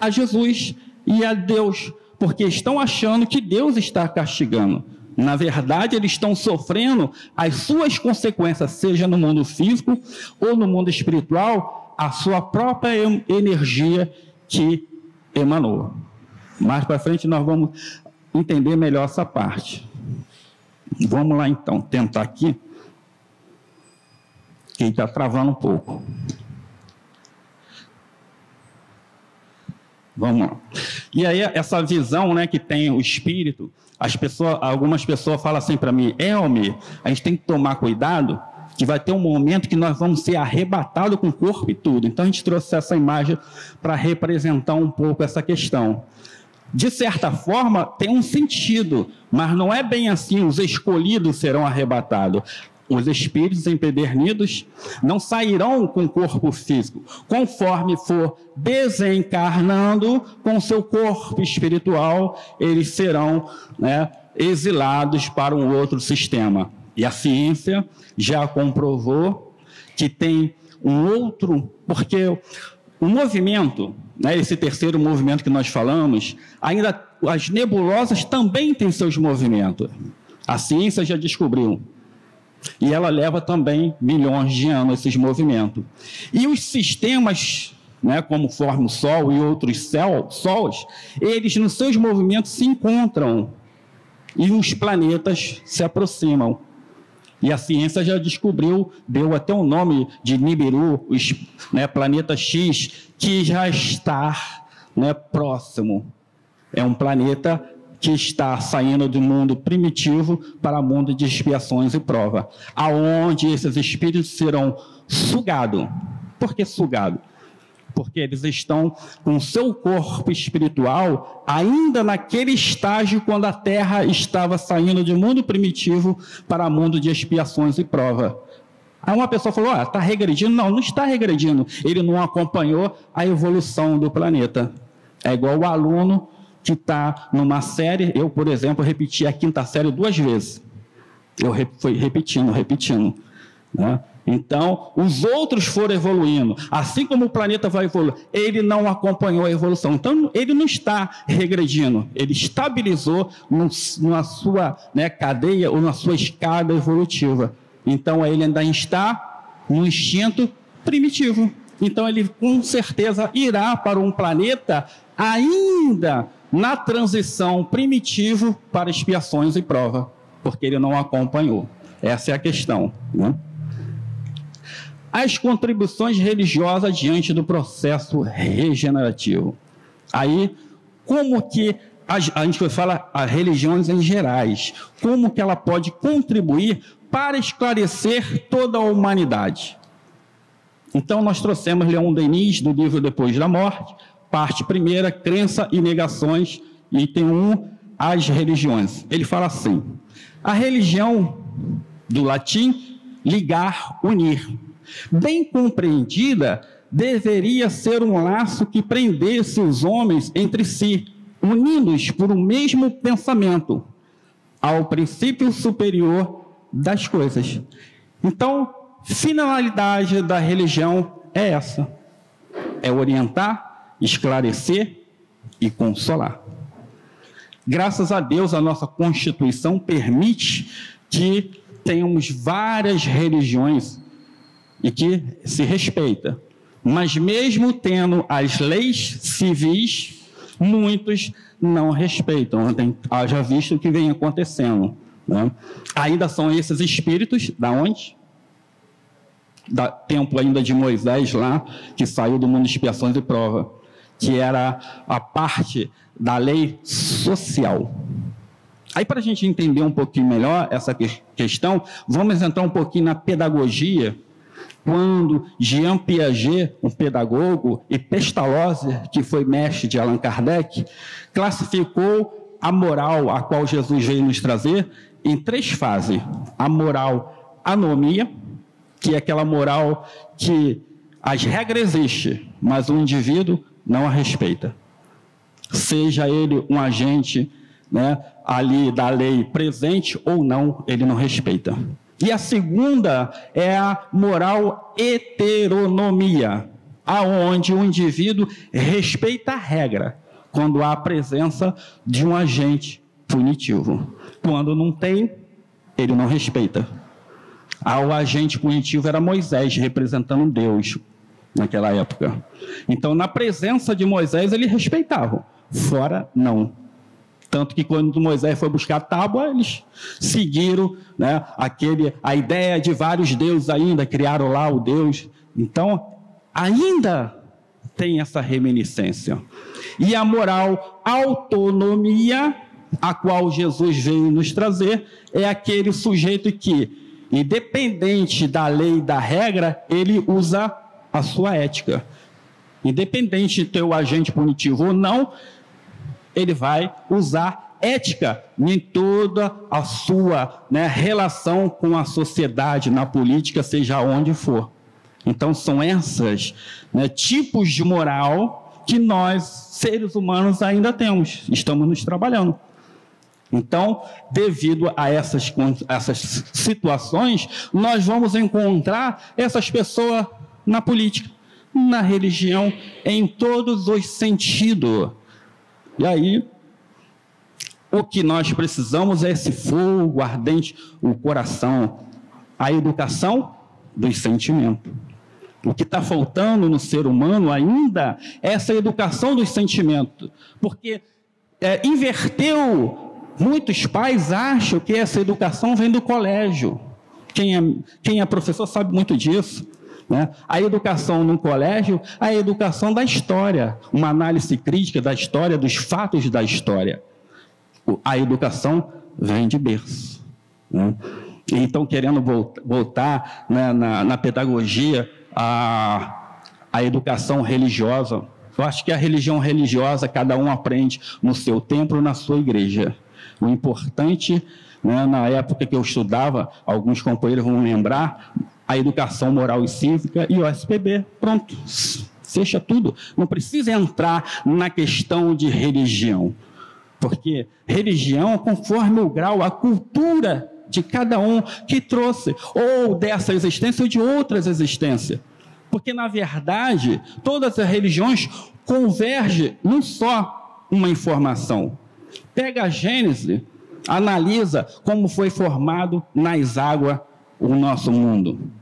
a Jesus e a Deus, porque estão achando que Deus está castigando. Na verdade, eles estão sofrendo as suas consequências, seja no mundo físico ou no mundo espiritual, a sua própria energia que emanou. Mais para frente nós vamos entender melhor essa parte. Vamos lá então, tentar aqui. Que está travando um pouco. Vamos lá. E aí, essa visão né, que tem o espírito, as pessoas, algumas pessoas falam assim para mim, Elmi, a gente tem que tomar cuidado, que vai ter um momento que nós vamos ser arrebatados com o corpo e tudo. Então a gente trouxe essa imagem para representar um pouco essa questão. De certa forma, tem um sentido, mas não é bem assim, os escolhidos serão arrebatados os espíritos empedernidos não sairão com o corpo físico, conforme for desencarnando com seu corpo espiritual, eles serão né, exilados para um outro sistema. E a ciência já comprovou que tem um outro, porque o movimento, né, esse terceiro movimento que nós falamos, ainda as nebulosas também têm seus movimentos. A ciência já descobriu. E ela leva também milhões de anos esses movimentos. E os sistemas, né, como forma o Sol e outros céu, sols, eles nos seus movimentos se encontram e os planetas se aproximam. E a ciência já descobriu, deu até o nome de Nibiru, os, né, planeta X, que já está né, próximo. É um planeta que está saindo do mundo primitivo para o mundo de expiações e prova, aonde esses espíritos serão sugados. Por que sugado? Porque eles estão com seu corpo espiritual ainda naquele estágio quando a Terra estava saindo do mundo primitivo para mundo de expiações e prova. Aí uma pessoa falou: ah, está regredindo. Não, não está regredindo. Ele não acompanhou a evolução do planeta. É igual o aluno que está numa série, eu, por exemplo, repeti a quinta série duas vezes. Eu fui repetindo, repetindo. Né? Então, os outros foram evoluindo. Assim como o planeta vai evoluir, ele não acompanhou a evolução. Então, ele não está regredindo. Ele estabilizou no, na sua né, cadeia ou na sua escada evolutiva. Então, ele ainda está no instinto primitivo. Então, ele com certeza irá para um planeta ainda na transição primitivo para expiações e prova, porque ele não acompanhou. Essa é a questão. Né? As contribuições religiosas diante do processo regenerativo. Aí, como que a, a gente fala as religiões em gerais, como que ela pode contribuir para esclarecer toda a humanidade? Então, nós trouxemos Leon Denis, do livro Depois da Morte, parte primeira, crença e negações, e tem um, as religiões. Ele fala assim: a religião, do latim, ligar, unir. Bem compreendida, deveria ser um laço que prendesse os homens entre si, unidos por um mesmo pensamento, ao princípio superior das coisas. Então, finalidade da religião é essa: é orientar esclarecer e consolar. Graças a Deus, a nossa Constituição permite que tenhamos várias religiões e que se respeita. Mas mesmo tendo as leis civis, muitos não respeitam. Haja visto o que vem acontecendo. Né? Ainda são esses espíritos, da onde? Da templo ainda de Moisés lá, que saiu do mundo de expiações e prova que era a parte da lei social. Aí, para a gente entender um pouquinho melhor essa questão, vamos entrar um pouquinho na pedagogia. Quando Jean Piaget, um pedagogo, e Pestalozzi, que foi mestre de Allan Kardec, classificou a moral a qual Jesus veio nos trazer em três fases: a moral anomia, que é aquela moral que as regras existem, mas o indivíduo não a respeita. Seja ele um agente né, ali da lei presente ou não, ele não respeita. E a segunda é a moral heteronomia, aonde o indivíduo respeita a regra quando há a presença de um agente punitivo. Quando não tem, ele não respeita. Ah, o agente punitivo era Moisés, representando Deus naquela época. Então, na presença de Moisés, ele respeitava, fora não. Tanto que quando Moisés foi buscar a tábua, eles seguiram né, aquele, a ideia de vários deuses ainda, criaram lá o Deus. Então, ainda tem essa reminiscência. E a moral autonomia, a qual Jesus veio nos trazer, é aquele sujeito que, independente da lei e da regra, ele usa a sua ética. Independente de ter o agente punitivo ou não, ele vai usar ética em toda a sua né, relação com a sociedade, na política, seja onde for. Então, são esses né, tipos de moral que nós, seres humanos, ainda temos, estamos nos trabalhando. Então, devido a essas, essas situações, nós vamos encontrar essas pessoas na política, na religião, em todos os sentidos. E aí, o que nós precisamos é esse fogo ardente, o coração, a educação dos sentimentos. O que está faltando no ser humano ainda é essa educação dos sentimentos, porque é, inverteu. Muitos pais acham que essa educação vem do colégio. Quem é, quem é professor sabe muito disso. Né? A educação no colégio, a educação da história, uma análise crítica da história, dos fatos da história. A educação vem de berço. Né? Então, querendo voltar né, na, na, pedagogia, a, a educação religiosa, eu acho que a religião religiosa cada um aprende no seu templo, na sua igreja. O importante, né, na época que eu estudava, alguns companheiros vão lembrar, a educação moral e cívica e o SPB. Pronto, fecha tudo. Não precisa entrar na questão de religião, porque religião, conforme o grau, a cultura de cada um que trouxe, ou dessa existência ou de outras existências. Porque, na verdade, todas as religiões convergem num só uma informação. Pega a Gênese, analisa como foi formado nas águas o nosso mundo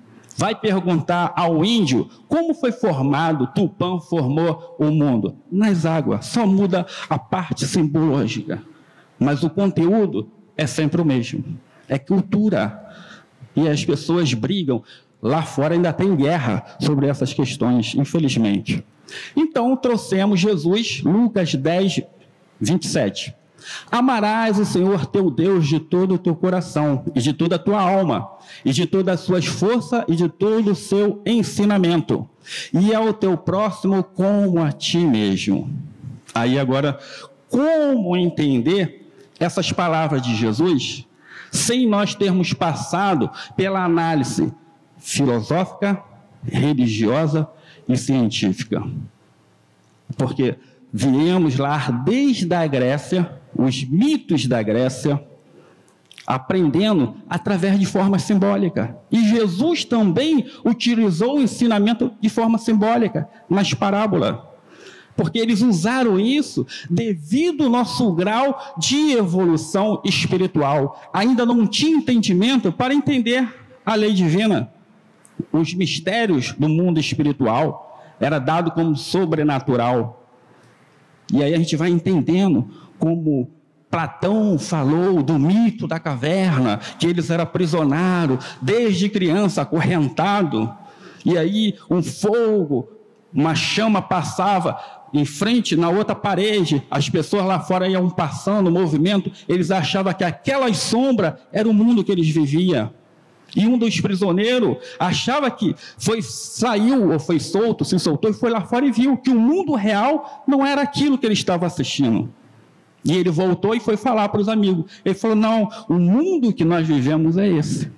vai perguntar ao índio como foi formado, Tupã formou o mundo. Nas águas, só muda a parte simbológica, mas o conteúdo é sempre o mesmo. É cultura. E as pessoas brigam. Lá fora ainda tem guerra sobre essas questões, infelizmente. Então trouxemos Jesus, Lucas 10, 27. Amarás o Senhor teu Deus de todo o teu coração, e de toda a tua alma, e de todas as suas forças, e de todo o seu ensinamento, e ao teu próximo como a ti mesmo. Aí agora, como entender essas palavras de Jesus sem nós termos passado pela análise filosófica, religiosa e científica? Porque viemos lá desde a Grécia os mitos da Grécia, aprendendo através de forma simbólica. E Jesus também utilizou o ensinamento de forma simbólica nas parábolas. Porque eles usaram isso devido ao nosso grau de evolução espiritual. Ainda não tinha entendimento para entender a lei divina. Os mistérios do mundo espiritual era dado como sobrenatural. E aí a gente vai entendendo como Platão falou do mito da caverna, que eles eram prisionários desde criança, acorrentado, e aí um fogo, uma chama passava em frente, na outra parede, as pessoas lá fora iam passando, movimento, eles achavam que aquela sombra era o mundo que eles viviam. E um dos prisioneiros achava que foi saiu ou foi solto, se soltou e foi lá fora e viu que o mundo real não era aquilo que ele estava assistindo. E ele voltou e foi falar para os amigos. Ele falou: Não, o mundo que nós vivemos é esse.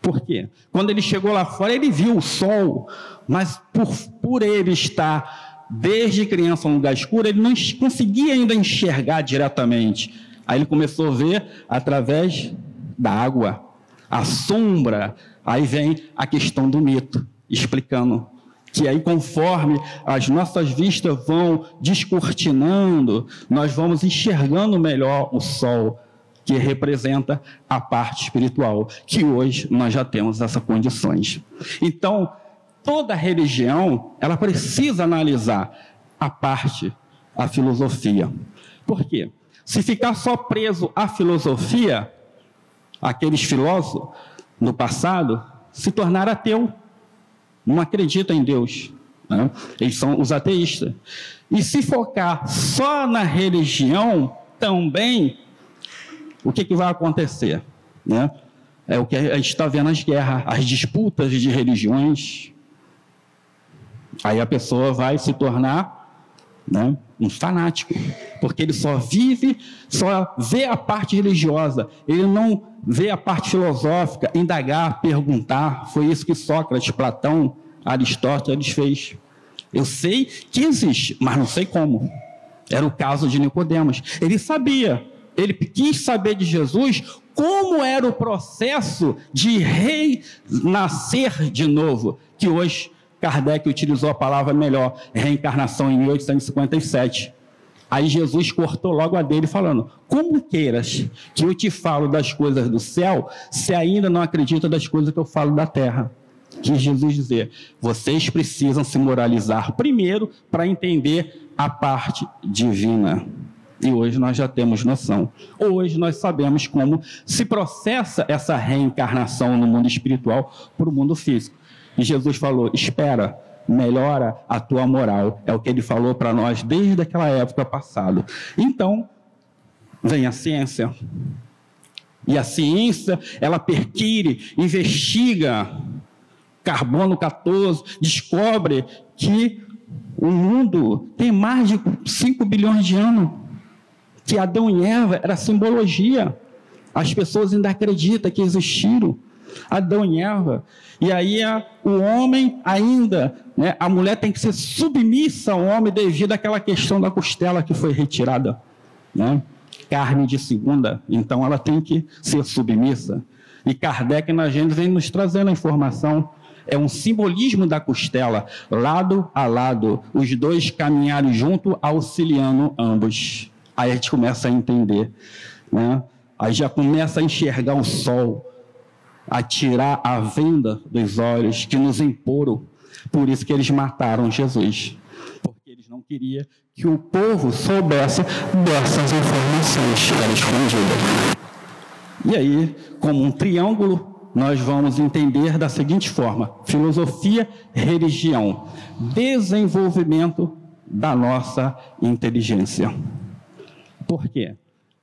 Por quê? Quando ele chegou lá fora, ele viu o sol, mas por, por ele estar desde criança num lugar escuro, ele não conseguia ainda enxergar diretamente. Aí ele começou a ver através da água, a sombra. Aí vem a questão do mito, explicando que aí conforme as nossas vistas vão descortinando, nós vamos enxergando melhor o sol, que representa a parte espiritual, que hoje nós já temos essas condições. Então, toda religião, ela precisa analisar a parte, a filosofia. Por quê? Se ficar só preso à filosofia, aqueles filósofos no passado se tornaram ateu não acreditam em Deus. Né? Eles são os ateístas. E se focar só na religião, também, o que, que vai acontecer? Né? É o que a gente está vendo as guerras, as disputas de religiões. Aí a pessoa vai se tornar né, um fanático, porque ele só vive, só vê a parte religiosa, ele não vê a parte filosófica, indagar, perguntar. Foi isso que Sócrates, Platão, Aristóteles fez. Eu sei que existe, mas não sei como. Era o caso de Nicodemos. Ele sabia, ele quis saber de Jesus como era o processo de renascer de novo, que hoje Kardec utilizou a palavra melhor, reencarnação em 1857. Aí Jesus cortou logo a dele, falando: Como queiras que eu te falo das coisas do céu, se ainda não acredita das coisas que eu falo da terra? Quis Jesus dizer: vocês precisam se moralizar primeiro para entender a parte divina. E hoje nós já temos noção. Hoje nós sabemos como se processa essa reencarnação no mundo espiritual para o mundo físico. E Jesus falou: espera, melhora a tua moral. É o que ele falou para nós desde aquela época passada. Então, vem a ciência. E a ciência, ela perquire, investiga carbono 14, descobre que o mundo tem mais de 5 bilhões de anos. Que Adão e Eva era simbologia. As pessoas ainda acreditam que existiram. Adão e Eva. E aí o homem ainda, né, a mulher tem que ser submissa ao homem devido àquela questão da costela que foi retirada. Né? Carne de segunda, então ela tem que ser submissa. E Kardec na Gênesis vem nos trazendo a informação. É um simbolismo da costela, lado a lado, os dois caminharem junto, auxiliando ambos. Aí a gente começa a entender, né? Aí já começa a enxergar o sol, a tirar a venda dos olhos que nos imporam. Por isso que eles mataram Jesus. Porque eles não queriam que o povo soubesse dessas informações que eram escondidas. E aí, como um triângulo, nós vamos entender da seguinte forma: filosofia, religião, desenvolvimento da nossa inteligência. Por quê?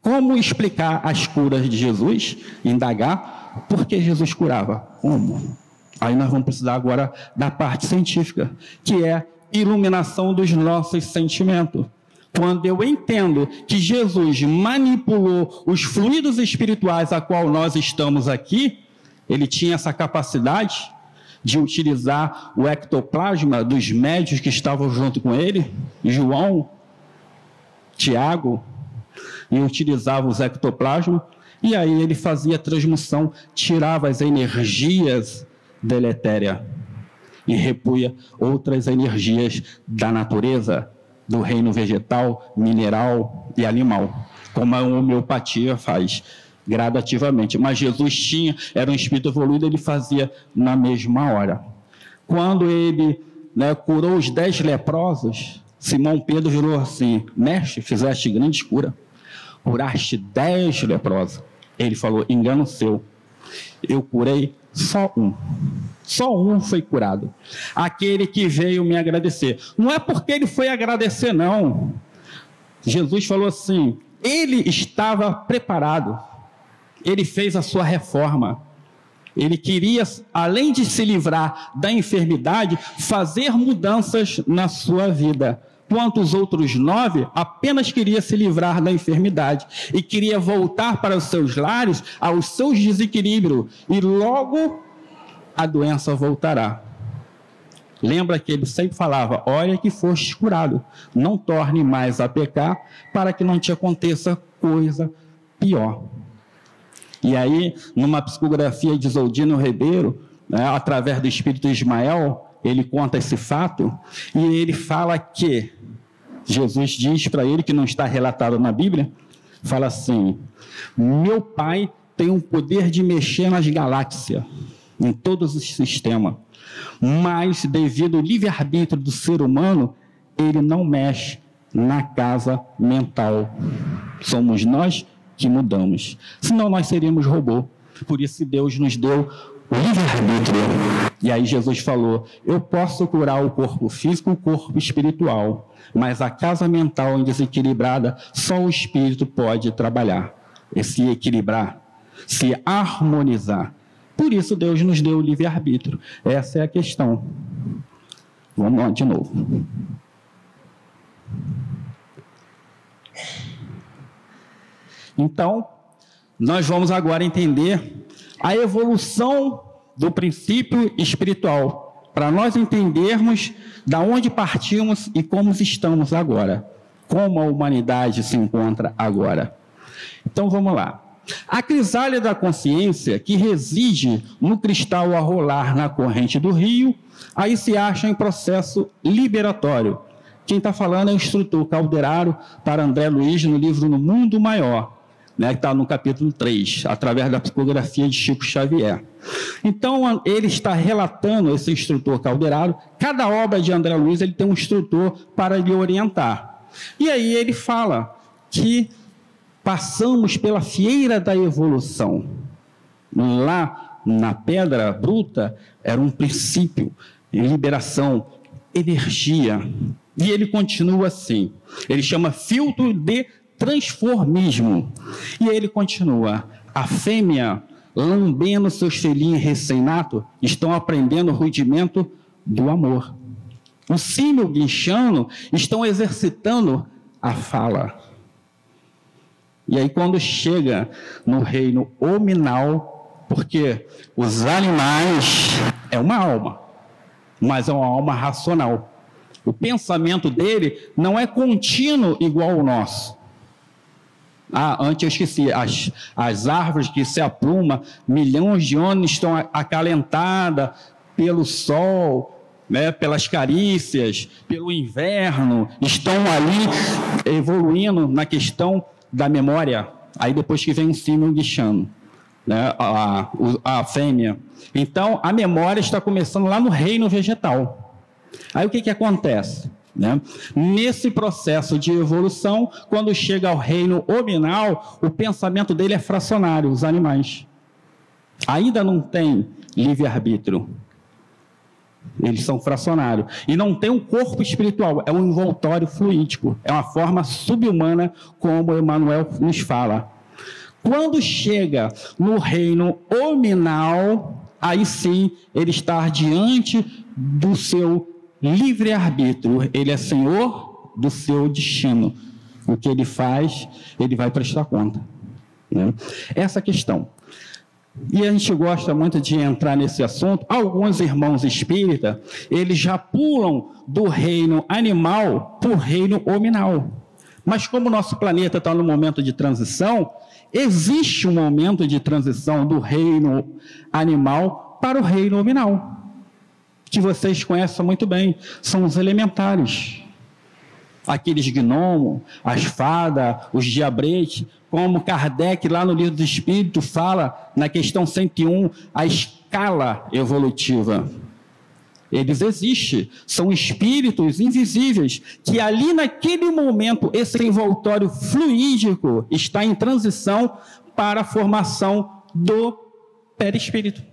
Como explicar as curas de Jesus? Indagar por que Jesus curava? Como? Aí nós vamos precisar agora da parte científica, que é iluminação dos nossos sentimentos. Quando eu entendo que Jesus manipulou os fluidos espirituais a qual nós estamos aqui, ele tinha essa capacidade de utilizar o ectoplasma dos médios que estavam junto com ele, João, Tiago, e utilizava os ectoplasmas e aí ele fazia a transmissão, tirava as energias deletéria e repunha outras energias da natureza, do reino vegetal, mineral e animal, como a homeopatia faz gradativamente. Mas Jesus tinha, era um espírito evoluído, ele fazia na mesma hora. Quando ele né, curou os dez leprosos, Simão Pedro virou assim: Mestre, fizeste grande cura, curaste dez leprosos. Ele falou: engano seu. Eu curei Só um. Só um foi curado. Aquele que veio me agradecer. Não é porque ele foi agradecer, não. Jesus falou assim: ele estava preparado. Ele fez a sua reforma. Ele queria, além de se livrar da enfermidade, fazer mudanças na sua vida. Quanto os outros nove apenas queria se livrar da enfermidade e queria voltar para os seus lares, aos seus desequilíbrios, e logo a doença voltará. Lembra que ele sempre falava: Olha que foste curado, não torne mais a pecar, para que não te aconteça coisa pior. E aí, numa psicografia de Zoldino Ribeiro, né, através do espírito Ismael, ele conta esse fato e ele fala que Jesus diz para ele, que não está relatado na Bíblia, fala assim: Meu pai tem o poder de mexer nas galáxias, em todos os sistemas, mas devido ao livre-arbítrio do ser humano, ele não mexe na casa mental. Somos nós que mudamos. Senão nós seríamos robô. Por isso Deus nos deu livre-arbítrio. E aí Jesus falou: Eu posso curar o corpo físico o corpo espiritual, mas a casa mental desequilibrada, só o espírito pode trabalhar, e se equilibrar, se harmonizar. Por isso Deus nos deu o livre-arbítrio. Essa é a questão. Vamos lá de novo. Então, nós vamos agora entender a evolução do princípio espiritual, para nós entendermos da onde partimos e como estamos agora, como a humanidade se encontra agora. Então vamos lá. A crisálida da consciência, que reside no cristal a rolar na corrente do rio, aí se acha em processo liberatório. Quem está falando é o instrutor Calderaro para André Luiz no livro No Mundo Maior né, que está no capítulo 3, através da psicografia de Chico Xavier. Então, ele está relatando, esse instrutor Calderaro, cada obra de André Luiz ele tem um instrutor para lhe orientar. E aí ele fala que passamos pela fieira da evolução. Lá na pedra bruta era um princípio, liberação, energia. E ele continua assim. Ele chama filtro de transformismo. E ele continua: a fêmea, lambendo seus filhinhos recém-natos, estão aprendendo o rudimento do amor. O símio guinchano estão exercitando a fala. E aí, quando chega no reino hominal, porque os animais é uma alma, mas é uma alma racional. O pensamento dele não é contínuo igual ao nosso. Ah, antes eu esqueci, as, as árvores que se apruma, milhões de anos estão acalentadas pelo sol, né, pelas carícias, pelo inverno, estão ali evoluindo na questão da memória. Aí depois que vem o símbolo guichando, né, a, a, a fêmea. Então, a memória está começando lá no reino vegetal. Aí o que, que acontece? Né? Nesse processo de evolução, quando chega ao reino hominal, o pensamento dele é fracionário, os animais. Ainda não tem livre-arbítrio. Eles são fracionários. E não tem um corpo espiritual, é um envoltório fluídico. É uma forma subhumana, como Emmanuel nos fala. Quando chega no reino hominal, aí sim ele está diante do seu livre-arbítrio, ele é senhor do seu destino. O que ele faz, ele vai prestar conta. Né? Essa questão. E a gente gosta muito de entrar nesse assunto. Alguns irmãos espíritas, eles já pulam do reino animal para o reino hominal. Mas como o nosso planeta está no momento de transição, existe um momento de transição do reino animal para o reino hominal que vocês conhecem muito bem, são os elementares. Aqueles gnomos, as fadas, os diabretes, como Kardec, lá no livro do Espírito, fala na questão 101, a escala evolutiva. Eles existem, são espíritos invisíveis que ali naquele momento esse envoltório fluídico está em transição para a formação do perispírito.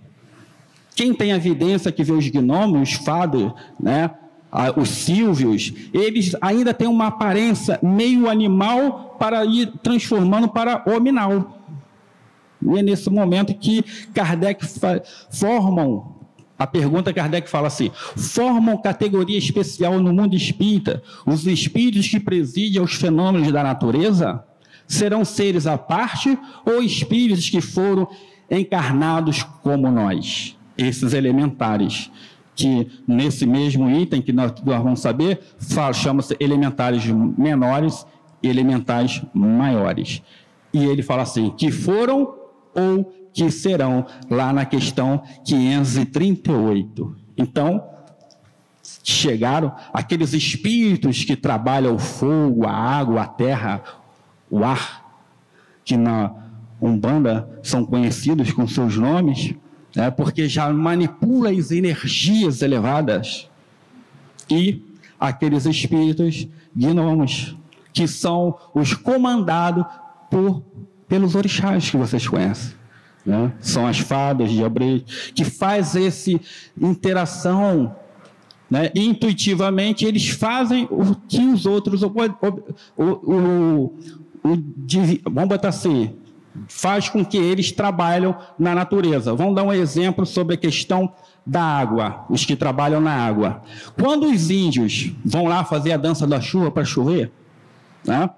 Quem tem evidência que vê os gnomos, os né? os sílvios, eles ainda têm uma aparência meio animal para ir transformando para hominal. E é nesse momento que Kardec formam a pergunta Kardec fala assim: formam categoria especial no mundo espírita os espíritos que presidem aos fenômenos da natureza? Serão seres à parte ou espíritos que foram encarnados como nós? Esses elementares, que nesse mesmo item que nós, vamos saber, chama-se elementares menores e elementares maiores. E ele fala assim: que foram ou que serão lá na questão 538. Então, chegaram aqueles espíritos que trabalham o fogo, a água, a terra, o ar, que na Umbanda são conhecidos com seus nomes, né, porque já manipula as energias elevadas. E aqueles espíritos gnomos, que são os comandados por, pelos orixás que vocês conhecem. Né? São as fadas de Abreu, que faz essa interação né? intuitivamente, eles fazem o que os outros. O, o, o, o, vamos botar assim, faz com que eles trabalham na natureza. Vamos dar um exemplo sobre a questão da água, os que trabalham na água. Quando os índios vão lá fazer a dança da chuva para chover, né?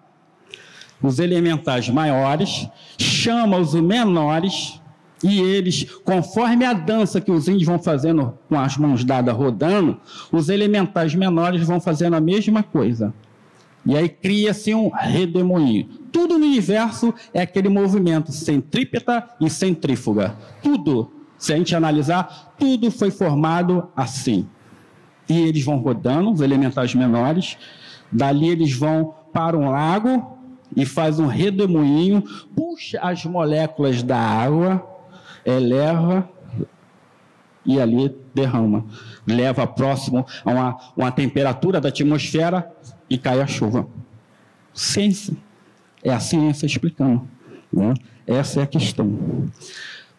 os elementais maiores, chama os menores, e eles, conforme a dança que os índios vão fazendo com as mãos dadas rodando, os elementais menores vão fazendo a mesma coisa. E aí cria-se um redemoinho. Tudo no universo é aquele movimento centrípeta e centrífuga. Tudo, se a gente analisar, tudo foi formado assim. E eles vão rodando, os elementais menores, dali eles vão para um lago, e faz um redemoinho, puxa as moléculas da água, eleva e ali derrama. Leva próximo a uma, uma temperatura da atmosfera e cai a chuva. Ciência. É a ciência explicando. Né? Essa é a questão.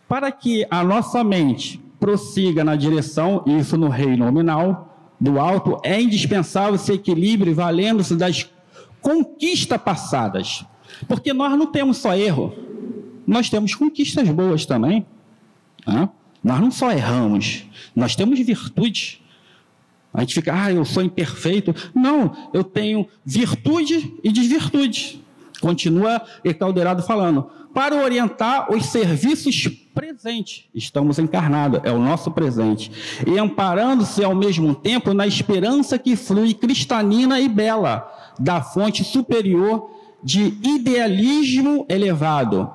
Para que a nossa mente prossiga na direção, isso no reino nominal, do alto, é indispensável esse equilíbrio valendo-se das conquistas passadas. Porque nós não temos só erro, nós temos conquistas boas também. Né? Nós não só erramos, nós temos virtudes. A gente fica, ah, eu sou imperfeito. Não, eu tenho virtude e desvirtude. Continua Ecaldeirado falando. Para orientar os serviços presentes, estamos encarnados, é o nosso presente. E amparando-se ao mesmo tempo na esperança que flui cristalina e bela, da fonte superior de idealismo elevado.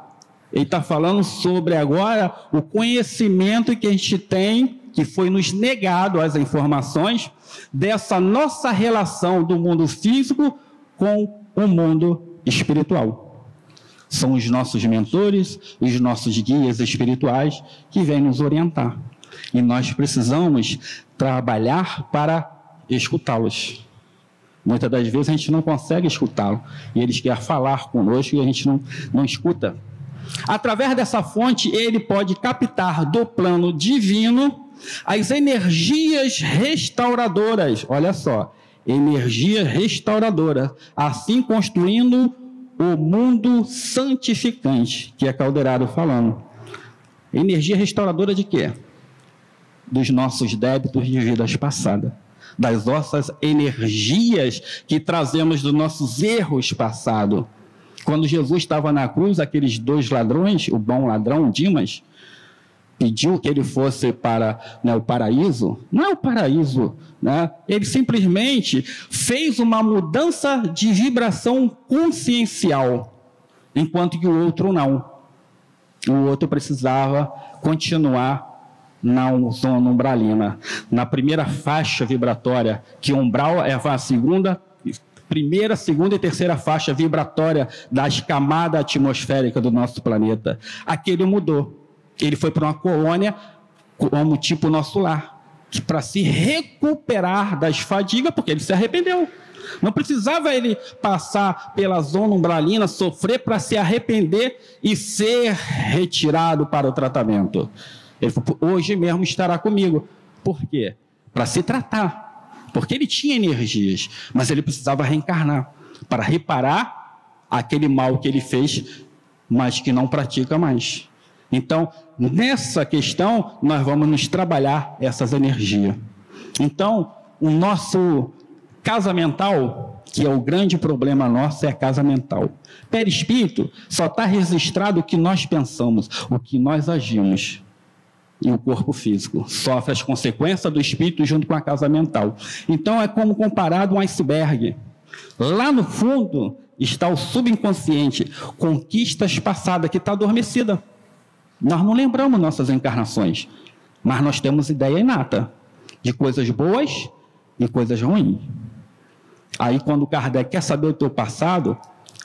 Ele está falando sobre agora o conhecimento que a gente tem, que foi nos negado as informações, dessa nossa relação do mundo físico com o mundo espiritual. São os nossos mentores, os nossos guias espirituais que vêm nos orientar. E nós precisamos trabalhar para escutá-los. Muitas das vezes a gente não consegue escutá-lo. E eles querem falar conosco e a gente não, não escuta. Através dessa fonte, ele pode captar do plano divino as energias restauradoras. Olha só, energia restauradora, assim construindo o mundo santificante, que é Caldeirado falando. Energia restauradora de quê? Dos nossos débitos de vidas passadas das nossas energias que trazemos dos nossos erros passados. Quando Jesus estava na cruz, aqueles dois ladrões, o bom ladrão, Dimas, pediu que ele fosse para né, o paraíso. Não é o paraíso, né? ele simplesmente fez uma mudança de vibração consciencial, enquanto que o outro não. O outro precisava continuar na zona umbralina. Na primeira faixa vibratória, que umbral é a segunda, primeira, segunda e terceira faixa vibratória das camadas atmosféricas do nosso planeta. Aquele mudou. Ele foi para uma colônia como tipo nosso lar, para se recuperar das fadigas, porque ele se arrependeu. Não precisava ele passar pela zona umbralina, sofrer para se arrepender e ser retirado para o tratamento. Ele falou, hoje mesmo estará comigo. Por quê? Para se tratar. Porque ele tinha energias, mas ele precisava reencarnar para reparar aquele mal que ele fez, mas que não pratica mais. Então, nessa questão, nós vamos nos trabalhar essas energias. Então, o nosso casa mental, que é o grande problema nosso, é a casa mental. Perispírito só está registrado o que nós pensamos, o que nós agimos. E o corpo físico sofre as consequências do espírito junto com a casa mental. Então é como comparado um iceberg. Lá no fundo está o subconsciente, conquistas passadas que está adormecida. Nós não lembramos nossas encarnações, mas nós temos ideia inata de coisas boas e coisas ruins. Aí, quando Kardec quer saber o teu passado,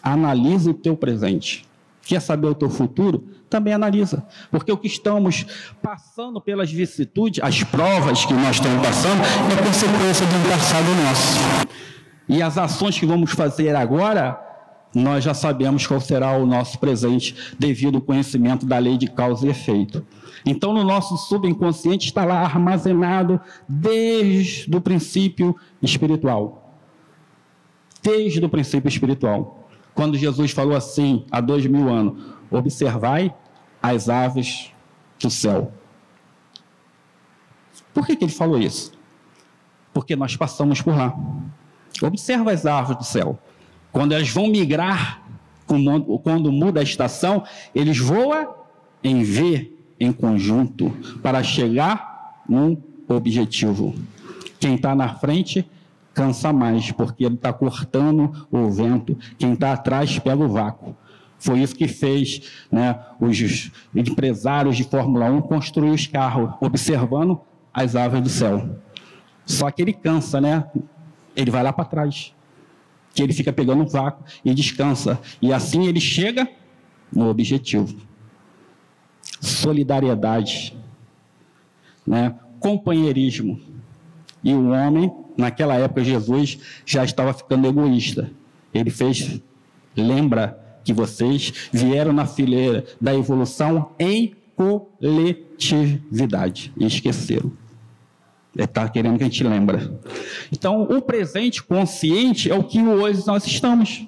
analisa o teu presente. Quer saber o teu futuro? Também analisa. Porque o que estamos passando pelas vicissitudes, as provas que nós estamos passando, é consequência de um passado nosso. E as ações que vamos fazer agora nós já sabemos qual será o nosso presente devido ao conhecimento da lei de causa e efeito. Então, no nosso subconsciente está lá armazenado desde o princípio espiritual. Desde o princípio espiritual. Quando Jesus falou assim, há dois mil anos: observai as aves do céu. Por que, que ele falou isso? Porque nós passamos por lá. Observa as árvores do céu. Quando elas vão migrar, quando muda a estação, eles voam em V, em conjunto, para chegar num objetivo. Quem está na frente cansa mais, porque ele está cortando o vento. Quem está atrás pega o vácuo. Foi isso que fez né, os empresários de Fórmula 1 construir os carros, observando as aves do céu. Só que ele cansa, né? Ele vai lá para trás que ele fica pegando um vácuo e descansa. E assim ele chega no objetivo. Solidariedade, né? companheirismo. E o homem, naquela época, Jesus já estava ficando egoísta. Ele fez, lembra que vocês vieram na fileira da evolução em coletividade e esqueceram. Está querendo que a gente lembre. Então, o presente consciente é o que hoje nós estamos.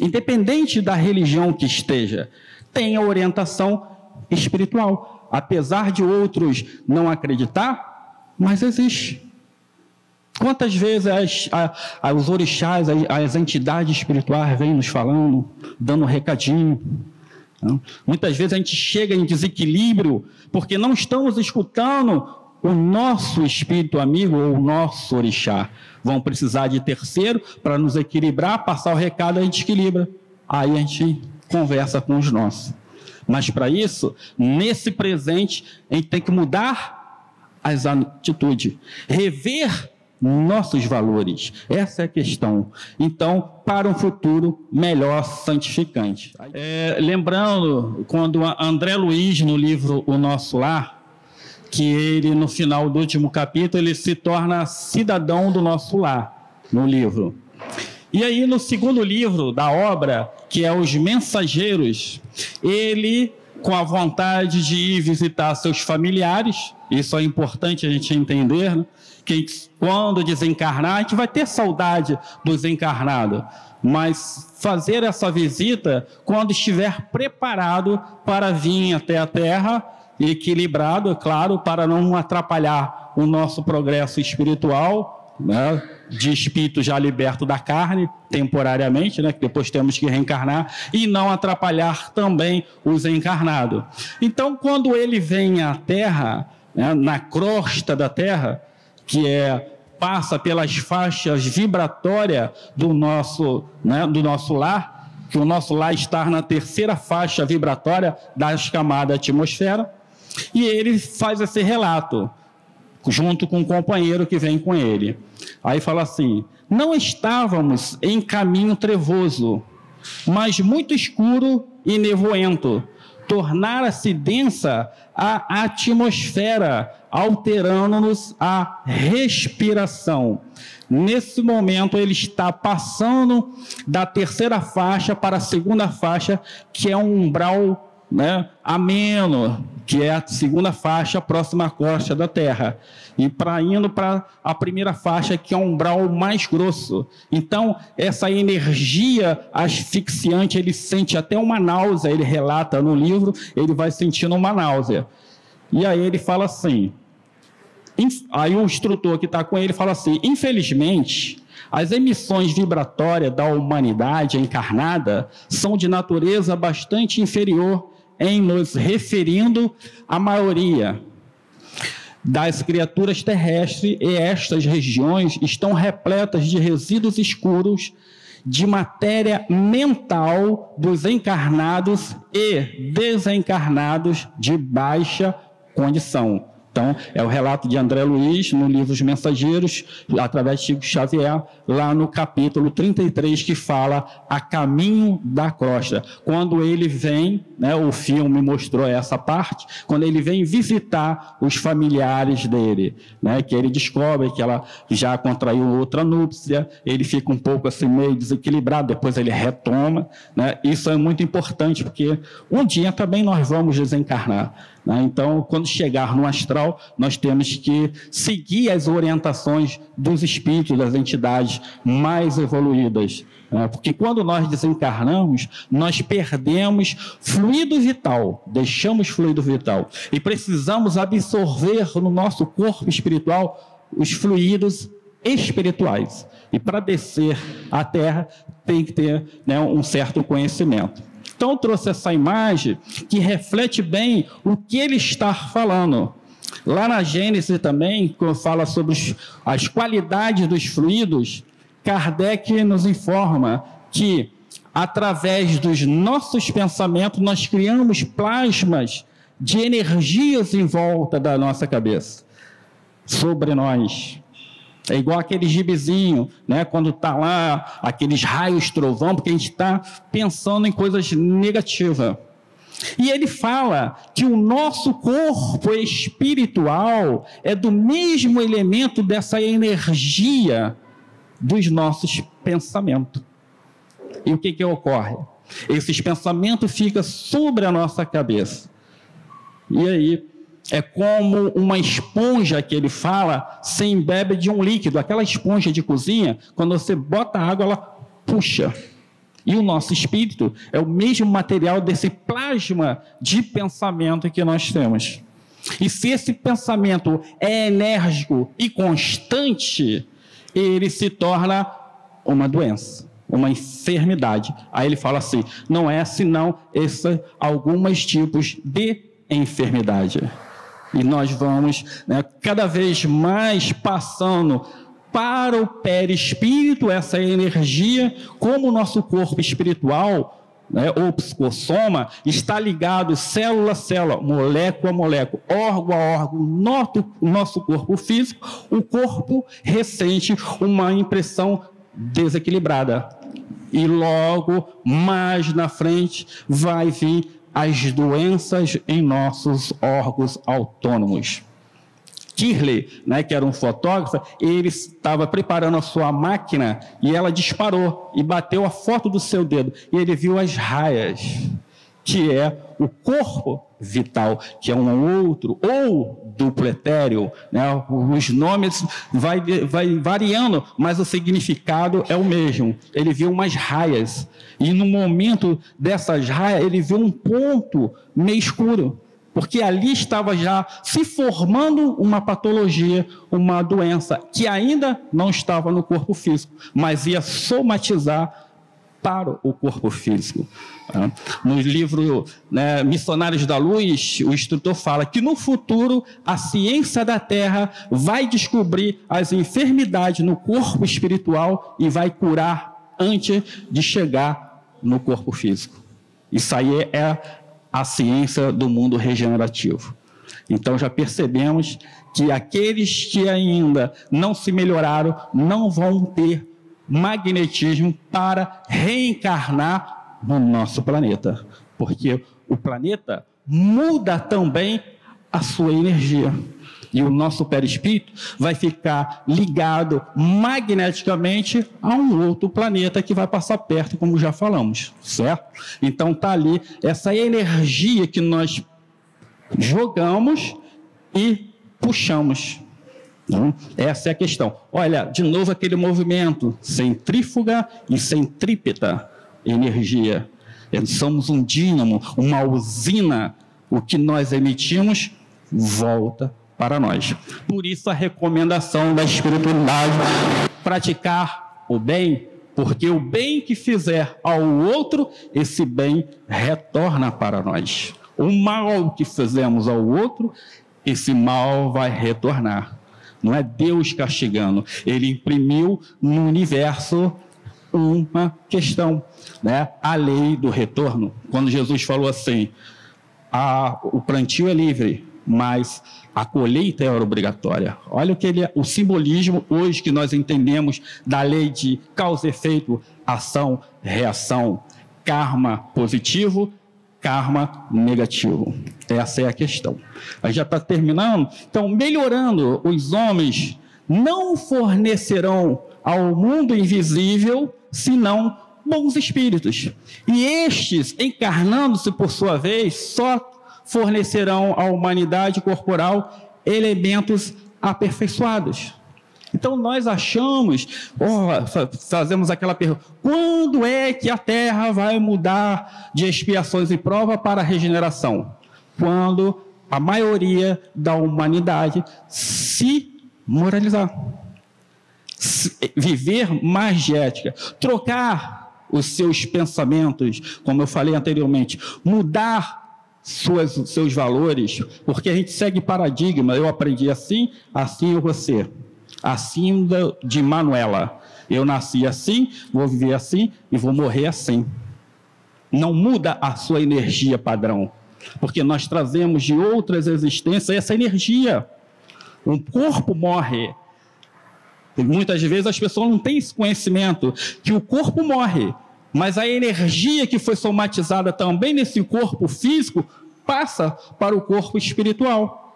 Independente da religião que esteja, tem a orientação espiritual. Apesar de outros não acreditar, mas existe. Quantas vezes as, os orixás, as, as, entidades espirituais vêm nos falando, dando um recadinho. Não? Muitas vezes a gente chega em desequilíbrio porque não estamos escutando o nosso espírito amigo ou o nosso orixá vão precisar de terceiro para nos equilibrar, passar o recado, a gente equilibra. Aí a gente conversa com os nossos. Mas para isso, nesse presente, a gente tem que mudar as atitudes, rever nossos valores. Essa é a questão. Então, para um futuro melhor santificante. É, lembrando, quando André Luiz, no livro O Nosso Lar, que ele, no final do último capítulo, ele se torna cidadão do nosso lar, no livro. E aí, no segundo livro da obra, que é Os Mensageiros, ele, com a vontade de ir visitar seus familiares, isso é importante a gente entender, né? que quando desencarnar, a gente vai ter saudade dos encarnados, mas fazer essa visita quando estiver preparado para vir até a Terra equilibrado, é claro, para não atrapalhar o nosso progresso espiritual, né, de espírito já liberto da carne, temporariamente, né, que depois temos que reencarnar, e não atrapalhar também os encarnados. Então, quando ele vem à Terra, né, na crosta da Terra, que é passa pelas faixas vibratórias do nosso, né, do nosso lar, que o nosso lar está na terceira faixa vibratória das camadas da atmosfera, e ele faz esse relato, junto com um companheiro que vem com ele. Aí fala assim: Não estávamos em caminho trevoso, mas muito escuro e nevoento. Tornara-se densa a atmosfera, alterando-nos a respiração. Nesse momento, ele está passando da terceira faixa para a segunda faixa, que é um umbral né, ameno, que é a segunda faixa próxima à costa da Terra, e para indo para a primeira faixa, que é um umbral mais grosso. Então, essa energia asfixiante, ele sente até uma náusea, ele relata no livro, ele vai sentindo uma náusea. E aí ele fala assim, aí o instrutor que está com ele fala assim, infelizmente, as emissões vibratórias da humanidade encarnada são de natureza bastante inferior em nos referindo à maioria das criaturas terrestres e estas regiões estão repletas de resíduos escuros de matéria mental dos encarnados e desencarnados de baixa condição. Então, é o relato de André Luiz no livro Os Mensageiros, através de Chico Xavier, lá no capítulo 33, que fala a caminho da crosta. Quando ele vem, né, o filme mostrou essa parte, quando ele vem visitar os familiares dele, né, que ele descobre que ela já contraiu outra núpcia, ele fica um pouco assim meio desequilibrado, depois ele retoma. Né, isso é muito importante, porque um dia também nós vamos desencarnar. Né? Então, quando chegar no astral, nós temos que seguir as orientações dos espíritos, das entidades mais evoluídas. Né? Porque quando nós desencarnamos, nós perdemos fluido vital, deixamos fluido vital. E precisamos absorver no nosso corpo espiritual os fluidos espirituais. E para descer à Terra, tem que ter né, um certo conhecimento. Então, trouxe essa imagem que reflete bem o que ele está falando. Lá na Gênesis também, quando fala sobre as qualidades dos fluidos, Kardec nos informa que, através dos nossos pensamentos, nós criamos plasmas de energias em volta da nossa cabeça, sobre nós. É igual aquele gibizinho, né? quando está lá aqueles raios trovão, porque a gente está pensando em coisas negativas. E ele fala que o nosso corpo espiritual é do mesmo elemento dessa energia dos nossos pensamentos. E o que, que ocorre? Esses pensamentos ficam sobre a nossa cabeça. E aí, é como uma esponja que ele fala, se embebe de um líquido. Aquela esponja de cozinha, quando você bota água, ela puxa. E o nosso espírito é o mesmo material desse plasma de pensamento que nós temos. E se esse pensamento é enérgico e constante, ele se torna uma doença, uma enfermidade. Aí ele fala assim: não é senão esses alguns tipos de enfermidade. E nós vamos né, cada vez mais passando para o perispírito essa energia, como o nosso corpo espiritual, né, ou psicossoma, está ligado célula a célula, molécula a molécula, órgão a órgão, nosso, nosso corpo físico, o corpo ressente uma impressão desequilibrada. E logo mais na frente vai vir as doenças em nossos órgãos autônomos. Kirley, né, que era um fotógrafo, ele estava preparando a sua máquina e ela disparou e bateu a foto do seu dedo. E ele viu as raias que é o corpo vital, que é um outro, ou duplo etéreo, né? os nomes vai, vai variando, mas o significado é o mesmo. Ele viu umas raias, e no momento dessas raias, ele viu um ponto meio escuro, porque ali estava já se formando uma patologia, uma doença, que ainda não estava no corpo físico, mas ia somatizar para o corpo físico. Tá? No livro né, Missionários da Luz, o instrutor fala que no futuro a ciência da Terra vai descobrir as enfermidades no corpo espiritual e vai curar antes de chegar no corpo físico. Isso aí é a ciência do mundo regenerativo. Então já percebemos que aqueles que ainda não se melhoraram não vão ter magnetismo para reencarnar no nosso planeta. Porque o planeta muda também a sua energia. e o nosso perispírito vai ficar ligado magneticamente a um outro planeta que vai passar perto, como já falamos, certo? Então tá ali essa energia que nós jogamos e puxamos. Então, essa é a questão. Olha, de novo aquele movimento centrífuga e centrípeta energia. Somos um dínamo, uma usina. O que nós emitimos volta para nós. Por isso a recomendação da espiritualidade praticar o bem, porque o bem que fizer ao outro, esse bem retorna para nós. O mal que fizemos ao outro, esse mal vai retornar. Não é Deus castigando, ele imprimiu no universo uma questão, né? A lei do retorno. Quando Jesus falou assim: a, o plantio é livre, mas a colheita é obrigatória. Olha o que ele, o simbolismo hoje que nós entendemos da lei de causa e efeito, ação, reação, karma positivo, karma negativo. Essa é a questão. A gente já está terminando. Então, melhorando, os homens não fornecerão ao mundo invisível senão bons espíritos. E estes, encarnando-se por sua vez, só fornecerão à humanidade corporal elementos aperfeiçoados. Então nós achamos, oh, fazemos aquela pergunta: quando é que a Terra vai mudar de expiações e prova para regeneração? Quando a maioria da humanidade se moralizar, viver mais de ética, trocar os seus pensamentos, como eu falei anteriormente, mudar suas, seus valores, porque a gente segue paradigma. Eu aprendi assim, assim eu você. Assim de Manuela. Eu nasci assim, vou viver assim e vou morrer assim. Não muda a sua energia padrão, porque nós trazemos de outras existências essa energia. Um corpo morre. E muitas vezes as pessoas não têm esse conhecimento que o corpo morre, mas a energia que foi somatizada também nesse corpo físico passa para o corpo espiritual.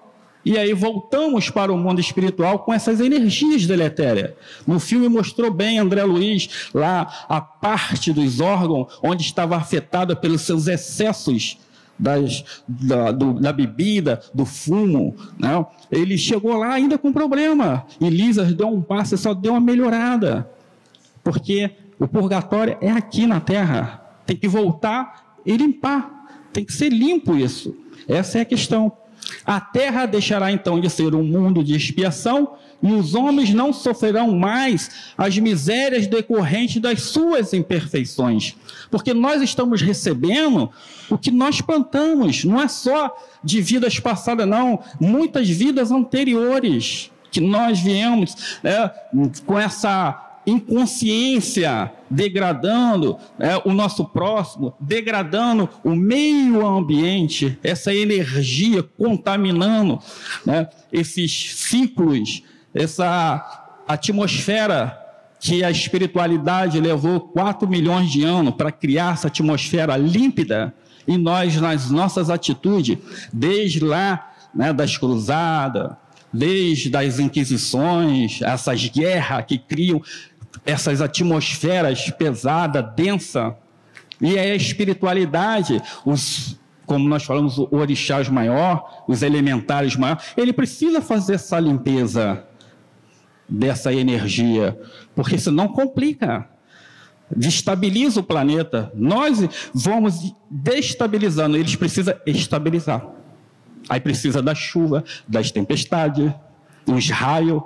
E aí voltamos para o mundo espiritual com essas energias deletérias. No filme mostrou bem André Luiz lá a parte dos órgãos onde estava afetada pelos seus excessos das, da, do, da, bebida, do fumo. Né? Ele chegou lá ainda com problema. E Lisa deu um passo e só deu uma melhorada. Porque o purgatório é aqui na terra. Tem que voltar e limpar. Tem que ser limpo isso. Essa é a questão. A terra deixará então de ser um mundo de expiação e os homens não sofrerão mais as misérias decorrentes das suas imperfeições, porque nós estamos recebendo o que nós plantamos, não é só de vidas passadas, não, muitas vidas anteriores que nós viemos né, com essa inconsciência degradando né, o nosso próximo, degradando o meio ambiente, essa energia contaminando né, esses ciclos, essa atmosfera que a espiritualidade levou 4 milhões de anos para criar essa atmosfera límpida, e nós, nas nossas atitudes, desde lá né, das cruzadas, desde as inquisições, essas guerras que criam essas atmosferas pesada, densa, e é a espiritualidade, os, como nós falamos, o orixás maior, os elementares maior, ele precisa fazer essa limpeza dessa energia, porque senão complica, destabiliza o planeta. Nós vamos destabilizando, eles precisam estabilizar. Aí precisa da chuva, das tempestades, os raios,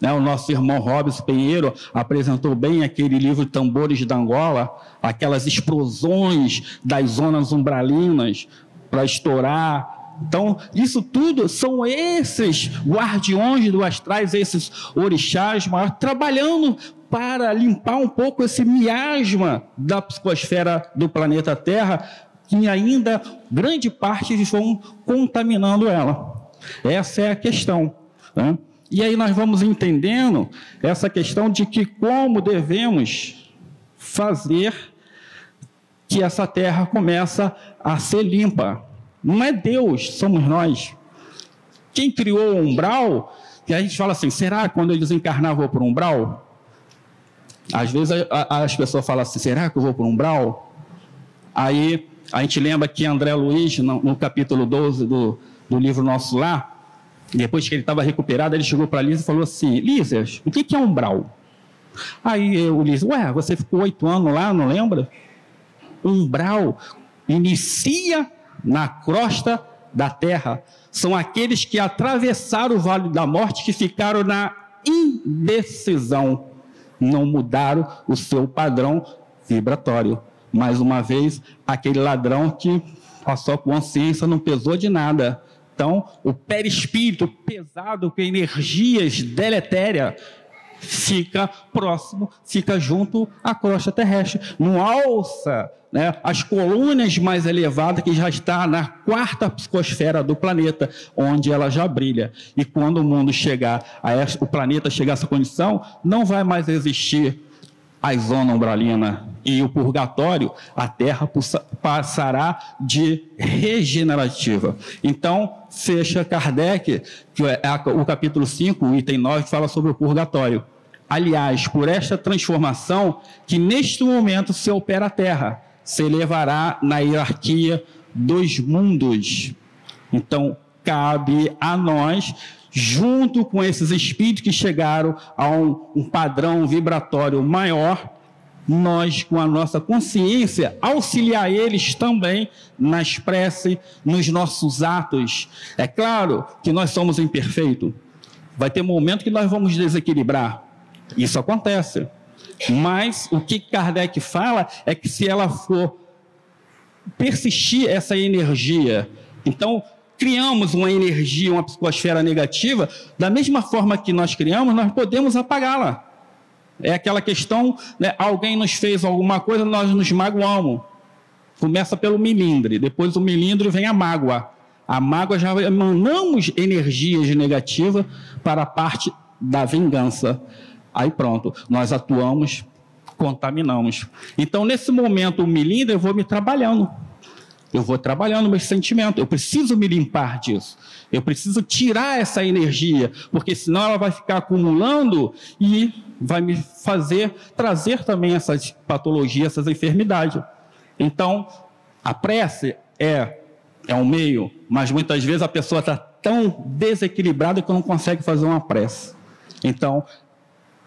né, o nosso irmão Robson Pinheiro apresentou bem aquele livro Tambores da Angola, aquelas explosões das zonas umbralinas para estourar. Então, isso tudo são esses guardiões do astrais, esses orixás trabalhando para limpar um pouco esse miasma da psicosfera do planeta Terra, que ainda grande parte vão contaminando ela. Essa é a questão. Né? E aí nós vamos entendendo essa questão de que como devemos fazer que essa terra começa a ser limpa. Não é Deus, somos nós. quem criou o umbral, e a gente fala assim, será quando eles encarnavam por umbral? Às vezes a, a, as pessoas falam assim, será que eu vou por umbral? Aí a gente lembra que André Luiz, no, no capítulo 12 do, do livro Nosso Lá, depois que ele estava recuperado, ele chegou para Lisa e falou assim, Lísias, o que, que é umbral? Aí o Lísias, ué, você ficou oito anos lá, não lembra? Umbral inicia na crosta da terra. São aqueles que atravessaram o vale da morte, que ficaram na indecisão não mudaram o seu padrão vibratório. Mais uma vez, aquele ladrão que a sua consciência não pesou de nada. Então, o perispírito pesado com energias deletérias fica próximo, fica junto à crosta terrestre. Não alça né, as colunas mais elevadas que já está na quarta psicosfera do planeta, onde ela já brilha. E quando o mundo chegar, a essa, o planeta chegar a essa condição, não vai mais existir a zona umbralina e o purgatório, a Terra passará de regenerativa. Então, fecha Kardec, que é o capítulo 5, o item 9, que fala sobre o purgatório. Aliás, por esta transformação que neste momento se opera a Terra, se elevará na hierarquia dos mundos. Então, cabe a nós, junto com esses espíritos que chegaram a um, um padrão vibratório maior, nós, com a nossa consciência, auxiliar eles também nas preces, nos nossos atos. É claro que nós somos imperfeitos. Vai ter momento que nós vamos desequilibrar. Isso acontece. Mas o que Kardec fala é que se ela for persistir essa energia, então criamos uma energia, uma psicosfera negativa, da mesma forma que nós criamos, nós podemos apagá-la. É aquela questão, né, alguém nos fez alguma coisa, nós nos magoamos. Começa pelo milindre, depois o milindre vem a mágoa. A mágoa já emanamos energias negativas para a parte da vingança. Aí pronto, nós atuamos, contaminamos. Então, nesse momento, o milindre, eu vou me trabalhando. Eu vou trabalhando meus sentimentos. Eu preciso me limpar disso. Eu preciso tirar essa energia, porque senão ela vai ficar acumulando e vai me fazer trazer também essas patologias, essas enfermidades. Então, a prece é é um meio, mas muitas vezes a pessoa está tão desequilibrada que não consegue fazer uma prece. Então,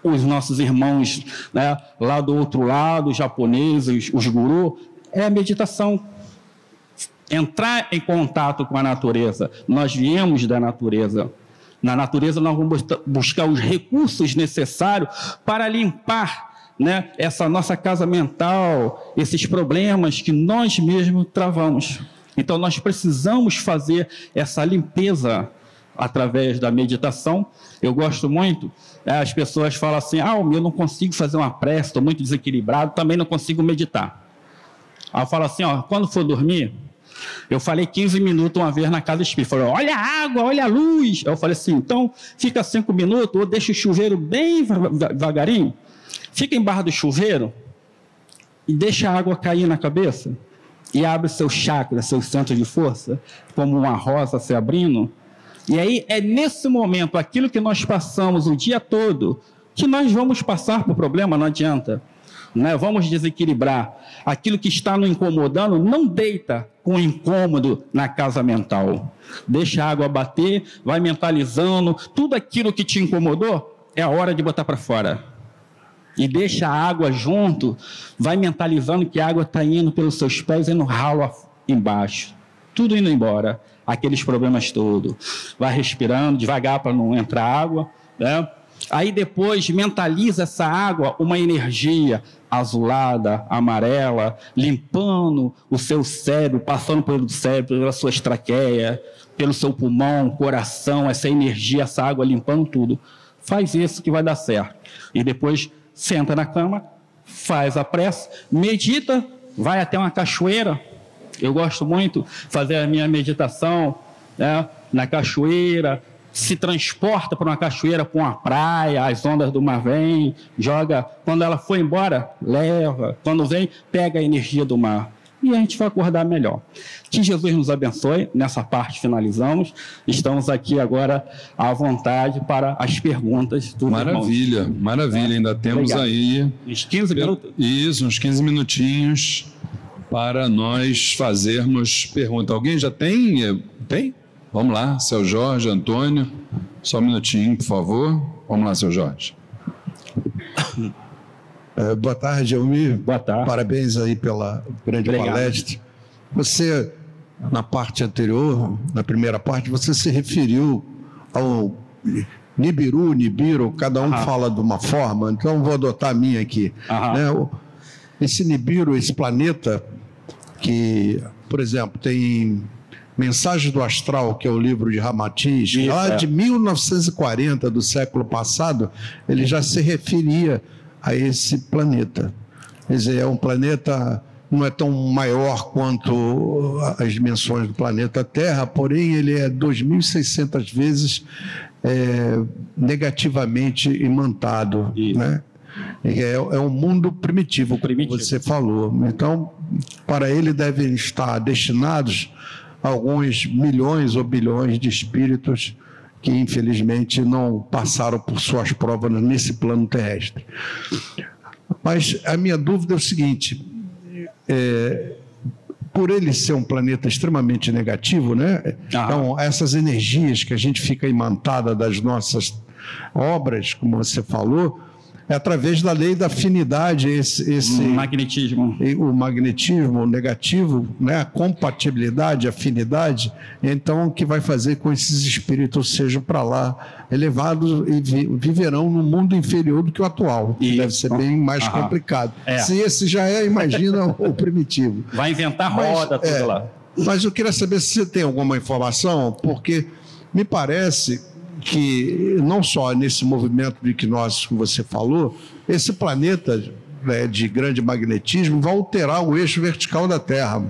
os nossos irmãos né, lá do outro lado, os japoneses, os gurus, é a meditação. Entrar em contato com a natureza. Nós viemos da natureza. Na natureza, nós vamos buscar os recursos necessários para limpar né, essa nossa casa mental, esses problemas que nós mesmos travamos. Então, nós precisamos fazer essa limpeza através da meditação. Eu gosto muito, é, as pessoas falam assim: ah, eu não consigo fazer uma prece, estou muito desequilibrado, também não consigo meditar. Aí eu falo assim: ó, quando for dormir, eu falei 15 minutos uma vez na casa espírita. Falei, olha a água, olha a luz. Eu falei assim: então fica cinco minutos, ou deixa o chuveiro bem devagarinho, fica embaixo do chuveiro e deixa a água cair na cabeça e abre seu chakra, seu centro de força, como uma rosa se abrindo e aí é nesse momento, aquilo que nós passamos o dia todo, que nós vamos passar por problema, não adianta. Né? Vamos desequilibrar. Aquilo que está nos incomodando, não deita com incômodo na casa mental. Deixa a água bater, vai mentalizando. Tudo aquilo que te incomodou, é a hora de botar para fora. E deixa a água junto, vai mentalizando que a água está indo pelos seus pés e no ralo embaixo. Tudo indo embora aqueles problemas todos. Vai respirando devagar para não entrar água, né? Aí depois mentaliza essa água uma energia azulada, amarela, limpando o seu cérebro, passando pelo cérebro, pela sua traqueia, pelo seu pulmão, coração, essa energia, essa água limpando tudo. Faz isso que vai dar certo. E depois senta na cama, faz a prece, medita, vai até uma cachoeira, eu gosto muito fazer a minha meditação né, na cachoeira, se transporta para uma cachoeira, para uma praia, as ondas do mar vêm, joga. Quando ela foi embora, leva. Quando vem, pega a energia do mar. e a gente vai acordar melhor. Que Jesus nos abençoe. Nessa parte finalizamos. Estamos aqui agora à vontade para as perguntas do Maravilha, irmãos. maravilha. Ainda temos Obrigado. aí. Uns 15 minutos? Isso, uns 15 minutinhos para nós fazermos pergunta. Alguém já tem? Tem? Vamos lá, seu Jorge, Antônio. Só um minutinho, por favor. Vamos lá, seu Jorge. É, boa tarde, Elmir. Boa tarde. Parabéns aí pela grande Obrigado. palestra. Você, na parte anterior, na primeira parte, você se referiu ao Nibiru, Nibiru, cada um Aham. fala de uma forma, então vou adotar a minha aqui. Né? Esse Nibiru, esse planeta, que, por exemplo, tem Mensagem do Astral, que é o livro de Ramatiz, lá é. de 1940, do século passado, ele já se referia a esse planeta. Quer dizer, é um planeta não é tão maior quanto as dimensões do planeta Terra, porém ele é 2.600 vezes é, negativamente imantado, né? É, é um mundo primitivo, primitivo, como você falou. Então, para ele devem estar destinados alguns milhões ou bilhões de espíritos que infelizmente não passaram por suas provas nesse plano terrestre. Mas a minha dúvida é o seguinte: é, por ele ser um planeta extremamente negativo, né? Ah. Então, essas energias que a gente fica imantada das nossas obras, como você falou, é através da lei da afinidade, esse, esse magnetismo. O magnetismo negativo, né? a compatibilidade, a afinidade, então que vai fazer com que esses espíritos sejam para lá elevados e vi, viverão no mundo inferior do que o atual, que deve ser bem mais Aham. complicado. É. Se esse já é, imagina o primitivo. Vai inventar roda Mas, tudo é, lá. Mas eu queria saber se você tem alguma informação, porque me parece que não só nesse movimento de que nós que você falou, esse planeta né, de grande magnetismo vai alterar o eixo vertical da Terra.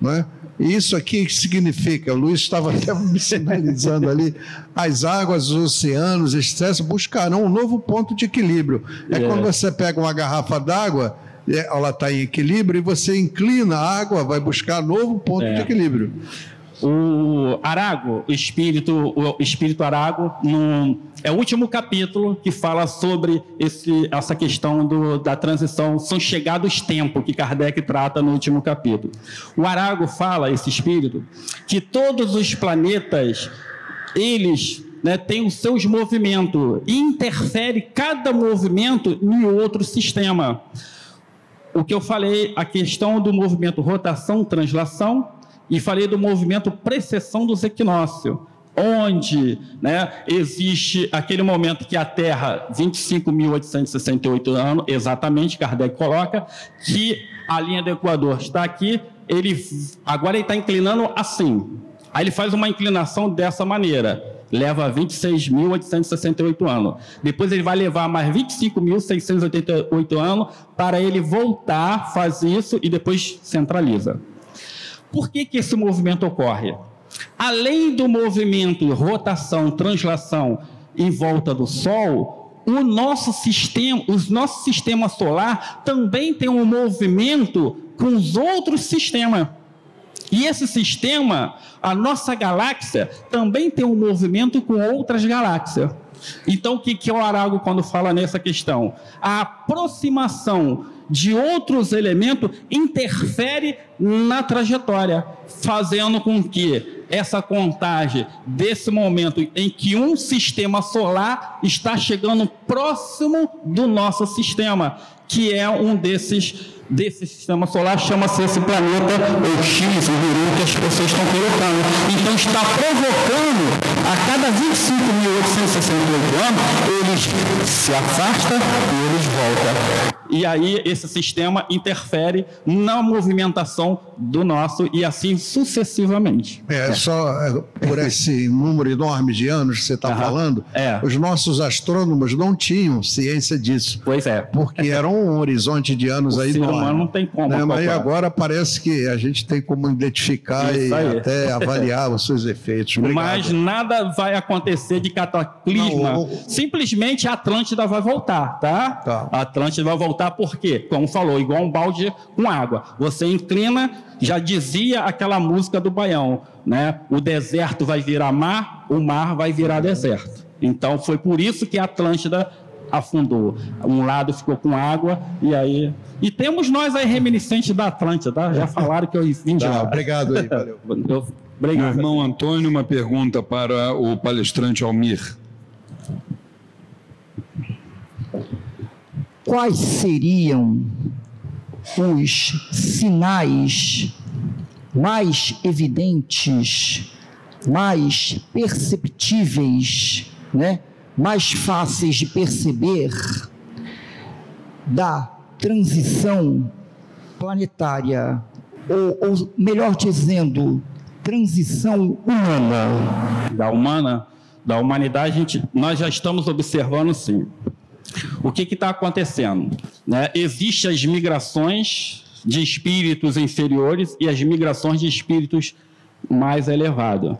Não é? E isso aqui significa, o Luiz estava até me sinalizando ali, as águas, os oceanos, etc., buscarão um novo ponto de equilíbrio. É, é. quando você pega uma garrafa d'água, é, ela está em equilíbrio, e você inclina a água, vai buscar novo ponto é. de equilíbrio. O Arago, o espírito, o espírito Arago, no, é o último capítulo que fala sobre esse, essa questão do, da transição, são chegados tempos que Kardec trata no último capítulo. O Arago fala, esse espírito, que todos os planetas, eles né, têm os seus movimentos interfere cada movimento em outro sistema. O que eu falei, a questão do movimento rotação-translação, e falei do movimento precessão dos equinócios, onde né, existe aquele momento que a Terra, 25.868 anos, exatamente, Kardec coloca, que a linha do Equador está aqui, ele agora ele está inclinando assim. Aí ele faz uma inclinação dessa maneira, leva 26.868 anos. Depois ele vai levar mais 25.688 anos para ele voltar, fazer isso e depois centraliza. Por que, que esse movimento ocorre? Além do movimento rotação, translação em volta do Sol, o nosso sistema, o nosso sistema solar também tem um movimento com os outros sistemas. E esse sistema, a nossa galáxia, também tem um movimento com outras galáxias. Então, o que, que o Arago quando fala nessa questão? A aproximação de outros elementos interfere na trajetória, fazendo com que essa contagem desse momento em que um sistema solar está chegando próximo do nosso sistema, que é um desses desse sistema solar chama-se esse planeta o X, o Viru, que as pessoas estão colocando. Então está provocando a cada 25.868 anos, eles se afastam e eles voltam e aí esse sistema interfere na movimentação do nosso e assim sucessivamente. É, é. só é, por esse número enorme de anos que você está falando, é. os nossos astrônomos não tinham ciência disso. Pois é. Porque era um horizonte de anos o aí humano não tem como. Né? Mas agora parece que a gente tem como identificar Isso e aí. até avaliar os seus efeitos. Obrigado. Mas nada vai acontecer de cataclisma. Não. Simplesmente a Atlântida vai voltar, tá? tá? A Atlântida vai voltar porque, como falou, igual um balde com água. Você inclina, já dizia aquela música do Baião, né? O deserto vai virar mar, o mar vai virar deserto. Então foi por isso que a Atlântida afundou. Um lado ficou com água e aí. E temos nós aí reminiscentes da Atlântida, tá? Já falaram que eu vim de tá, lá. Obrigado aí, valeu. Eu, obrigado. Meu irmão Antônio, uma pergunta para o palestrante Almir. Quais seriam os sinais mais evidentes, mais perceptíveis, né? Mais fáceis de perceber da transição planetária, ou, ou melhor dizendo, transição humana. Da humana, da humanidade, gente, nós já estamos observando sim. O que está acontecendo? Né? Existem as migrações de espíritos inferiores e as migrações de espíritos mais elevados.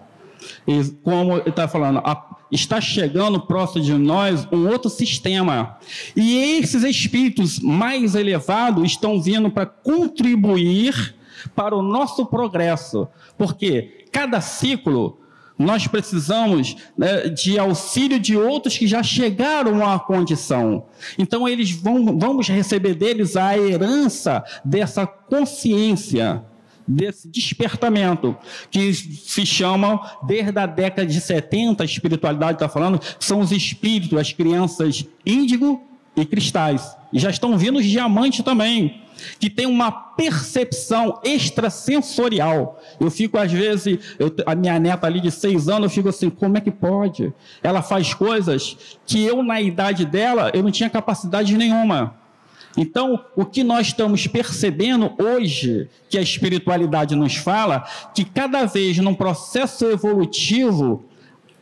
E como está falando, a, está chegando próximo de nós um outro sistema. E esses espíritos mais elevados estão vindo para contribuir para o nosso progresso. Porque cada ciclo nós precisamos né, de auxílio de outros que já chegaram à condição. Então, eles vão, vamos receber deles a herança dessa consciência desse despertamento, que se chamam, desde a década de 70, a espiritualidade está falando, são os espíritos, as crianças índigo e cristais. E já estão vindo os diamantes também, que tem uma percepção extrasensorial. Eu fico, às vezes, eu, a minha neta ali de seis anos, eu fico assim, como é que pode? Ela faz coisas que eu, na idade dela, eu não tinha capacidade nenhuma. Então, o que nós estamos percebendo hoje, que a espiritualidade nos fala, que cada vez num processo evolutivo,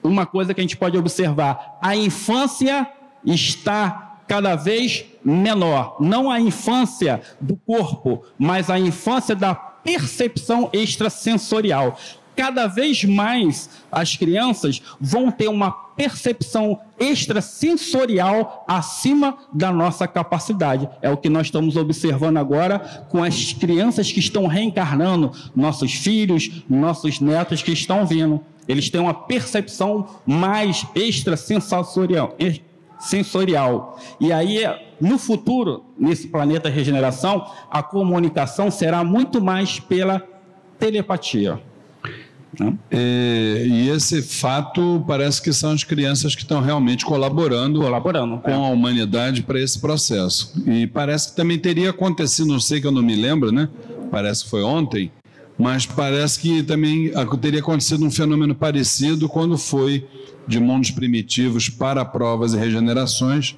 uma coisa que a gente pode observar, a infância está cada vez menor. Não a infância do corpo, mas a infância da percepção extrasensorial cada vez mais as crianças vão ter uma percepção extrasensorial acima da nossa capacidade. É o que nós estamos observando agora com as crianças que estão reencarnando, nossos filhos, nossos netos que estão vindo. Eles têm uma percepção mais extrasensorial. Sensorial. E aí, no futuro, nesse planeta regeneração, a comunicação será muito mais pela telepatia. Né? E, e, esse fato parece que são as crianças que estão realmente colaborando, colaborando com é. a humanidade para esse processo. E parece que também teria acontecido, não sei que eu não me lembro, né? Parece que foi ontem, mas parece que também teria acontecido um fenômeno parecido quando foi de mundos primitivos para provas e regenerações,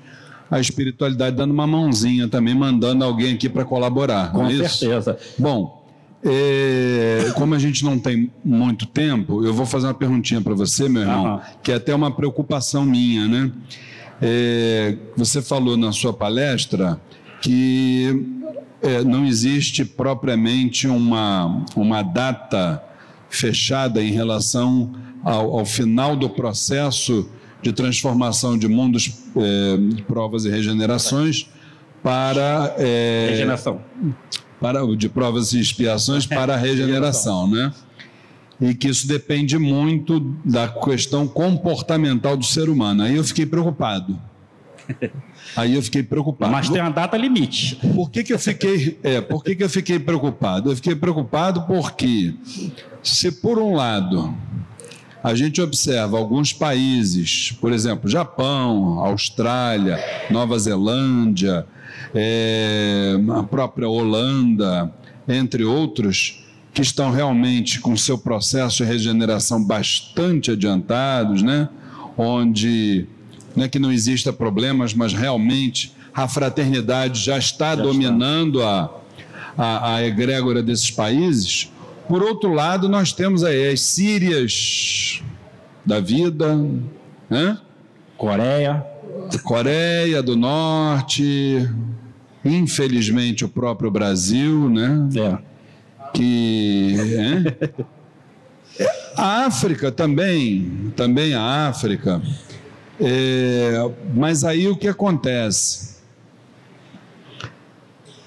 a espiritualidade dando uma mãozinha também, mandando alguém aqui para colaborar. Com é certeza. Bom, é, como a gente não tem muito tempo, eu vou fazer uma perguntinha para você, meu irmão, uhum. que é até uma preocupação minha, né? É, você falou na sua palestra que é, não existe propriamente uma, uma data fechada em relação ao, ao final do processo de transformação de mundos, é, provas e regenerações para. É, Regeneração para, de provas e expiações para a regeneração, né? E que isso depende muito da questão comportamental do ser humano. Aí eu fiquei preocupado. Aí eu fiquei preocupado. Mas tem uma data limite. Por que, que eu fiquei? É, por que, que eu fiquei preocupado? Eu fiquei preocupado porque, se por um lado a gente observa alguns países, por exemplo, Japão, Austrália, Nova Zelândia, é, a própria Holanda, entre outros, que estão realmente com seu processo de regeneração bastante adiantados, né? onde não é que não exista problemas, mas realmente a fraternidade já está já dominando está. A, a, a egrégora desses países. Por outro lado, nós temos aí as Sírias da vida, né? Coreia. Coreia do Norte, infelizmente, o próprio Brasil, né? É. Que. É? A África também, também a África. É, mas aí o que acontece?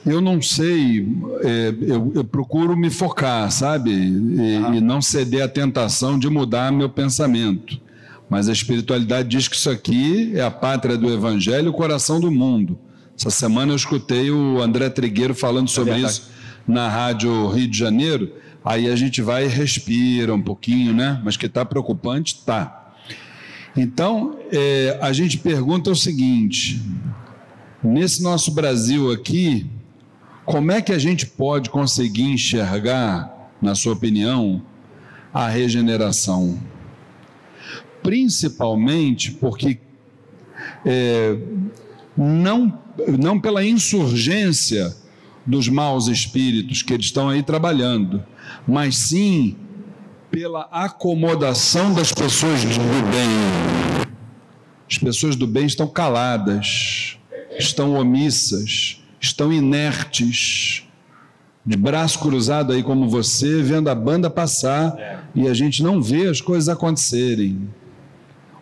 Eu não sei, é, eu, eu, procuro me focar, sabe? E, uhum. e, não ceder à tentação de mudar meu pensamento. Mas a espiritualidade diz que isso aqui é a pátria do evangelho, o coração do mundo. Essa semana eu escutei o André Trigueiro falando é sobre é isso na Rádio Rio de Janeiro. Aí a gente vai e respira um pouquinho, né? Mas que está preocupante, tá. Então, é, a gente pergunta o seguinte: nesse nosso Brasil aqui, como é que a gente pode conseguir enxergar, na sua opinião, a regeneração? Principalmente porque é, não, não pela insurgência dos maus espíritos que eles estão aí trabalhando, mas sim pela acomodação das pessoas do bem. As pessoas do bem estão caladas, estão omissas, estão inertes, de braço cruzado aí como você, vendo a banda passar é. e a gente não vê as coisas acontecerem.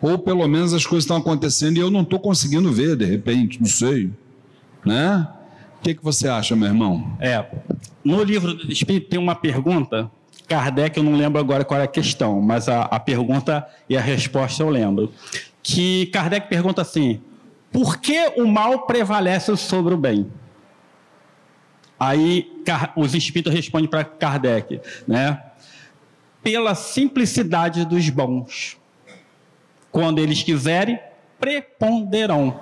Ou pelo menos as coisas estão acontecendo e eu não estou conseguindo ver, de repente, não sei. Né? O que, que você acha, meu irmão? É, no livro do Espírito tem uma pergunta, Kardec, eu não lembro agora qual é a questão, mas a, a pergunta e a resposta eu lembro. Que Kardec pergunta assim: por que o mal prevalece sobre o bem? Aí os espíritos respondem para Kardec, né? Pela simplicidade dos bons. Quando eles quiserem, preponderão.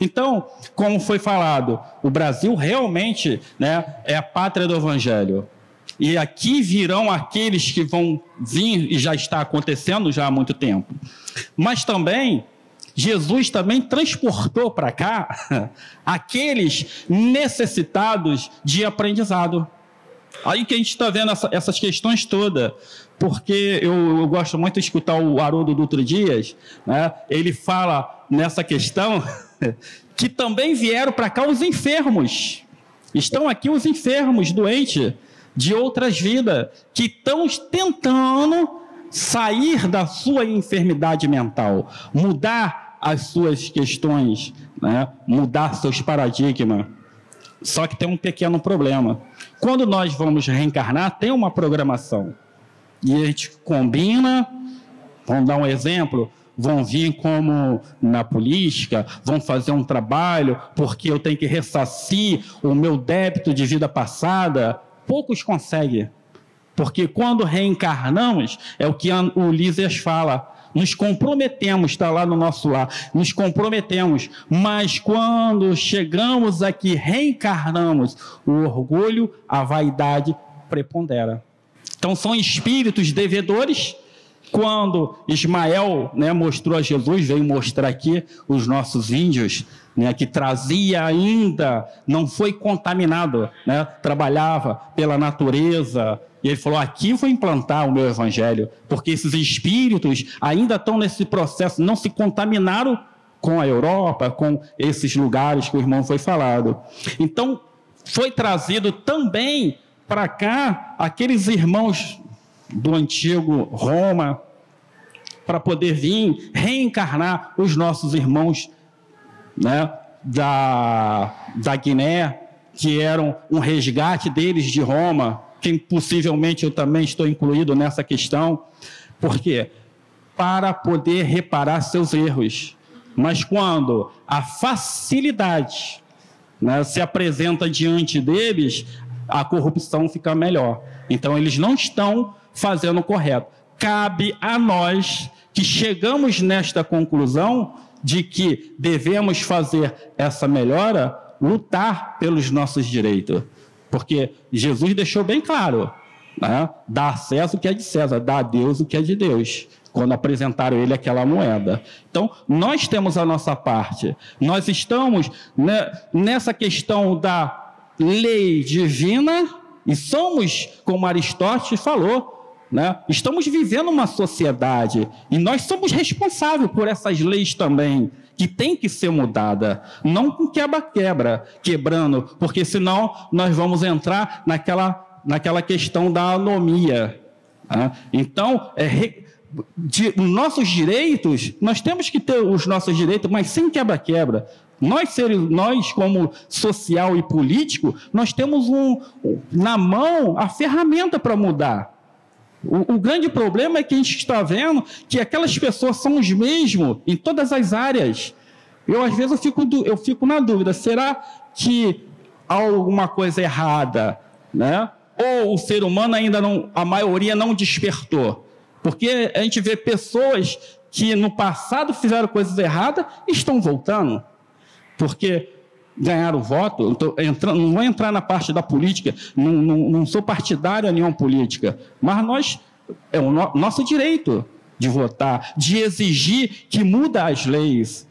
Então, como foi falado, o Brasil realmente né, é a pátria do Evangelho. E aqui virão aqueles que vão vir, e já está acontecendo já há muito tempo. Mas também Jesus também transportou para cá aqueles necessitados de aprendizado. Aí que a gente está vendo essa, essas questões todas, porque eu, eu, gosto muito de escutar o Haroldo Dutra Dias, né? ele fala nessa questão que também vieram para cá os enfermos. Estão aqui os enfermos, doentes, de outras vidas, que estão tentando sair da sua enfermidade mental, mudar as suas questões, né? mudar seus paradigmas. Só que tem um pequeno problema. Quando nós vamos reencarnar, tem uma programação. E a gente combina, vamos dar um exemplo, vão vir como na política, vão fazer um trabalho porque eu tenho que ressarcir o meu débito de vida passada. Poucos conseguem. Porque quando reencarnamos, é o que o Lísias fala, nos comprometemos, está lá no nosso lar, nos comprometemos, mas quando chegamos aqui, reencarnamos, o orgulho, a vaidade prepondera. Então são espíritos devedores. Quando Ismael né, mostrou a Jesus, veio mostrar aqui os nossos índios, né, que trazia ainda, não foi contaminado, né, trabalhava pela natureza, e ele falou: aqui vou implantar o meu evangelho, porque esses espíritos ainda estão nesse processo, não se contaminaram com a Europa, com esses lugares que o irmão foi falado. Então, foi trazido também para cá aqueles irmãos do antigo Roma, para poder vir reencarnar os nossos irmãos né, da, da Guiné, que eram um resgate deles de Roma, que possivelmente eu também estou incluído nessa questão. Por quê? Para poder reparar seus erros. Mas quando a facilidade né, se apresenta diante deles, a corrupção fica melhor. Então, eles não estão fazendo o correto. Cabe a nós que chegamos nesta conclusão de que devemos fazer essa melhora, lutar pelos nossos direitos. Porque Jesus deixou bem claro: né? dá a César o que é de César, dá a Deus o que é de Deus. Quando apresentaram ele aquela moeda. Então, nós temos a nossa parte. Nós estamos né, nessa questão da lei divina e somos, como Aristóteles falou, né? Estamos vivendo uma sociedade e nós somos responsáveis por essas leis também que tem que ser mudada, não com quebra-quebra, quebrando, porque senão nós vamos entrar naquela, naquela questão da anomia. Né? Então, é, de, nossos direitos, nós temos que ter os nossos direitos, mas sem quebra-quebra. Nós, seres, nós, como social e político, nós temos um, na mão a ferramenta para mudar. O, o, grande problema é que a gente está vendo que aquelas pessoas são os mesmos em todas as áreas. Eu, às vezes, eu fico, eu fico na dúvida: será que há alguma coisa errada? Né? Ou o ser humano ainda não, a maioria não despertou? Porque a gente vê pessoas que no passado fizeram coisas erradas e estão voltando. Porque ganharam o voto, entrando, não vou entrar na parte da política, não, não, não sou partidário a nenhuma política, mas nós, é o no, nosso direito de votar, de exigir que muda as leis.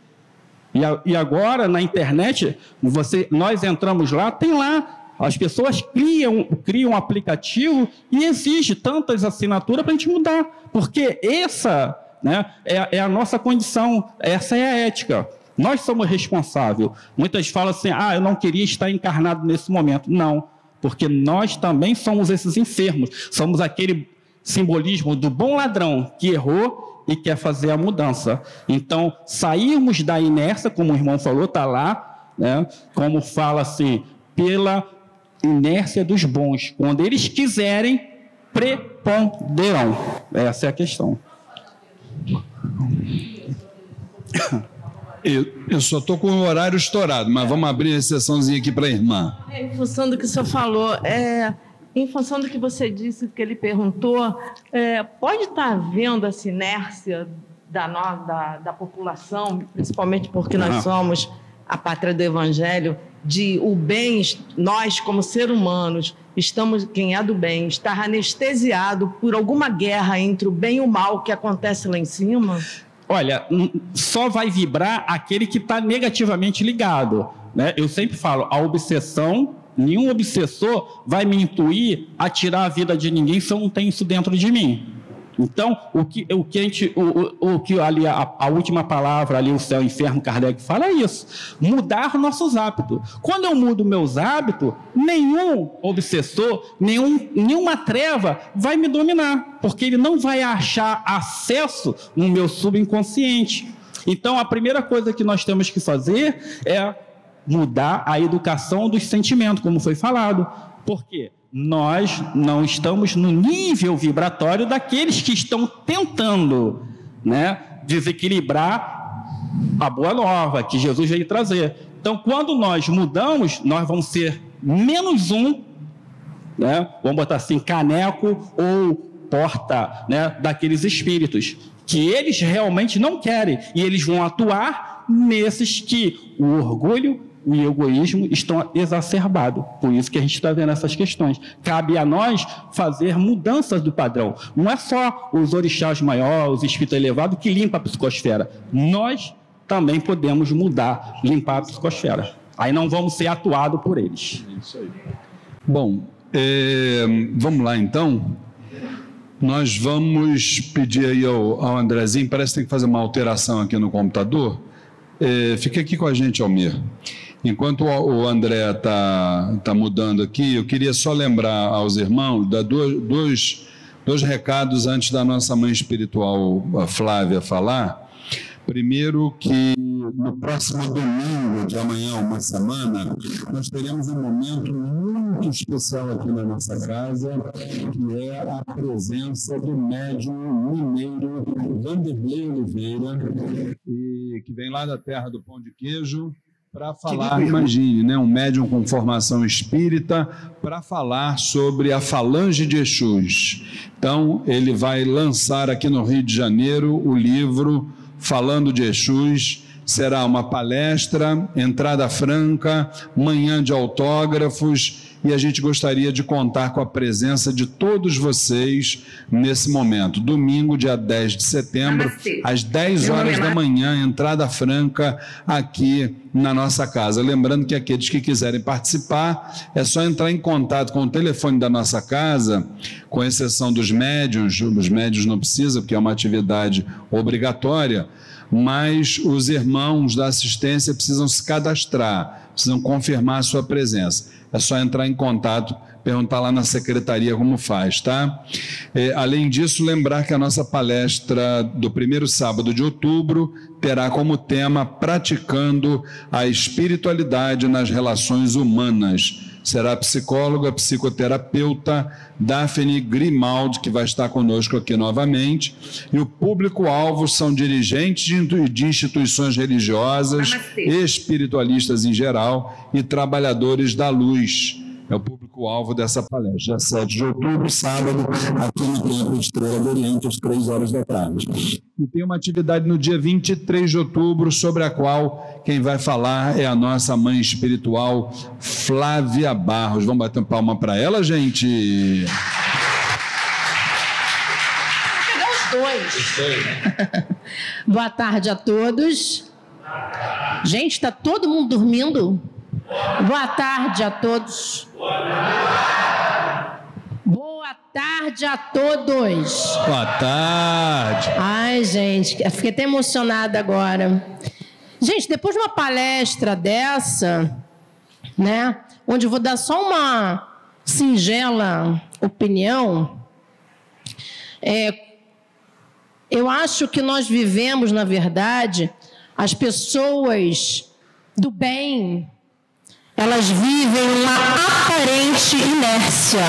E, a, e agora, na internet, você, nós entramos lá, tem lá as pessoas criam, criam um aplicativo e exige tantas assinaturas para a gente mudar, porque essa né, é, é, a nossa condição, essa é a ética. Nós somos responsáveis. Muitas falam assim: ah, eu não queria estar encarnado nesse momento. Não, porque nós também somos esses enfermos. Somos aquele simbolismo do bom ladrão que errou e quer fazer a mudança. Então, sairmos da inércia, como o irmão falou, está lá, né, como fala assim, pela inércia dos bons. Quando eles quiserem, preponderão. Essa é a questão. Eu, só estou com o horário estourado, mas vamos abrir a sessãozinha aqui para a irmã. É, em função do que o senhor falou, é, em função do que você disse, que ele perguntou, é, pode estar havendo essa inércia da, da, da população, principalmente porque nós somos a pátria do evangelho, de o bem, nós como seres humanos, estamos, quem é do bem, estar anestesiado por alguma guerra entre o bem e o mal que acontece lá em cima? Olha, só vai vibrar aquele que está negativamente ligado. Né? Eu sempre falo, a obsessão, nenhum obsessor vai me intuir a tirar a vida de ninguém se eu não tenho isso dentro de mim. Então, o que, o que, a, gente, o, o, que ali a, a, última palavra ali, o céu, o inferno, Kardec fala é isso: mudar nossos hábitos. Quando eu mudo meus hábitos, nenhum obsessor, nenhum, nenhuma treva vai me dominar, porque ele não vai achar acesso no meu subconsciente. Então, a primeira coisa que nós temos que fazer é mudar a educação dos sentimentos, como foi falado. Por quê? Nós não estamos no nível vibratório daqueles que estão tentando né, desequilibrar a boa nova que Jesus veio trazer. Então, quando nós mudamos, nós vamos ser menos um, né, vamos botar assim, caneco ou porta né, daqueles espíritos, que eles realmente não querem, e eles vão atuar nesses que o orgulho e egoísmo estão exacerbados. Por isso que a gente está vendo essas questões. Cabe a nós fazer mudanças do padrão. Não é só os orixás maiores, os espíritos elevados que limpam a psicosfera. Nós também podemos mudar, limpar a psicosfera. Aí não vamos ser atuados por eles. Isso aí. Bom, é, vamos lá então. Nós vamos pedir aí ao, ao Andrezinho, parece que tem que fazer uma alteração aqui no computador. É, fica aqui com a gente, Almir. Enquanto o André está tá mudando aqui, eu queria só lembrar aos irmãos, dar dois, dois, dois recados antes da nossa mãe espiritual, Flávia, falar. Primeiro, que no próximo domingo de amanhã, uma semana, nós teremos um momento muito especial aqui na nossa casa, que é a presença do médium mineiro Vanderlei Oliveira, que vem lá da terra do pão de queijo para falar, imagine, né, um médium com formação espírita, para falar sobre a falange de Exus. Então, ele vai lançar aqui no Rio de Janeiro o livro Falando de Exus. Será uma palestra, entrada franca, manhã de autógrafos e a gente gostaria de contar com a presença de todos vocês nesse momento. Domingo, dia 10 de setembro, às 10 horas da manhã, entrada franca aqui na nossa casa. Lembrando que aqueles que quiserem participar, é só entrar em contato com o telefone da nossa casa, com exceção dos médios, os médios não precisam, porque é uma atividade obrigatória, mas os irmãos da assistência precisam se cadastrar, precisam confirmar a sua presença. É só entrar em contato, perguntar lá na secretaria como faz, tá? É, além disso, lembrar que a nossa palestra do primeiro sábado de outubro terá como tema Praticando a Espiritualidade nas Relações Humanas será a psicóloga, psicoterapeuta Daphne Grimaldi, que vai estar conosco aqui novamente. E o público-alvo são dirigentes de instituições religiosas, espiritualistas em geral e trabalhadores da luz é o público-alvo dessa palestra. Dia 7 de outubro, sábado, aqui no Templo Estrela do Oriente, às 3 horas da tarde. E tem uma atividade no dia 23 de outubro, sobre a qual quem vai falar é a nossa mãe espiritual, Flávia Barros. Vamos bater uma palma para ela, gente? Boa tarde a todos. Gente, está todo mundo dormindo? Boa tarde a todos. Boa tarde a todos. Boa tarde. Ai, gente, fiquei até emocionada agora. Gente, depois de uma palestra dessa, né, onde eu vou dar só uma singela opinião, é, eu acho que nós vivemos, na verdade, as pessoas do bem, elas vivem uma aparente inércia.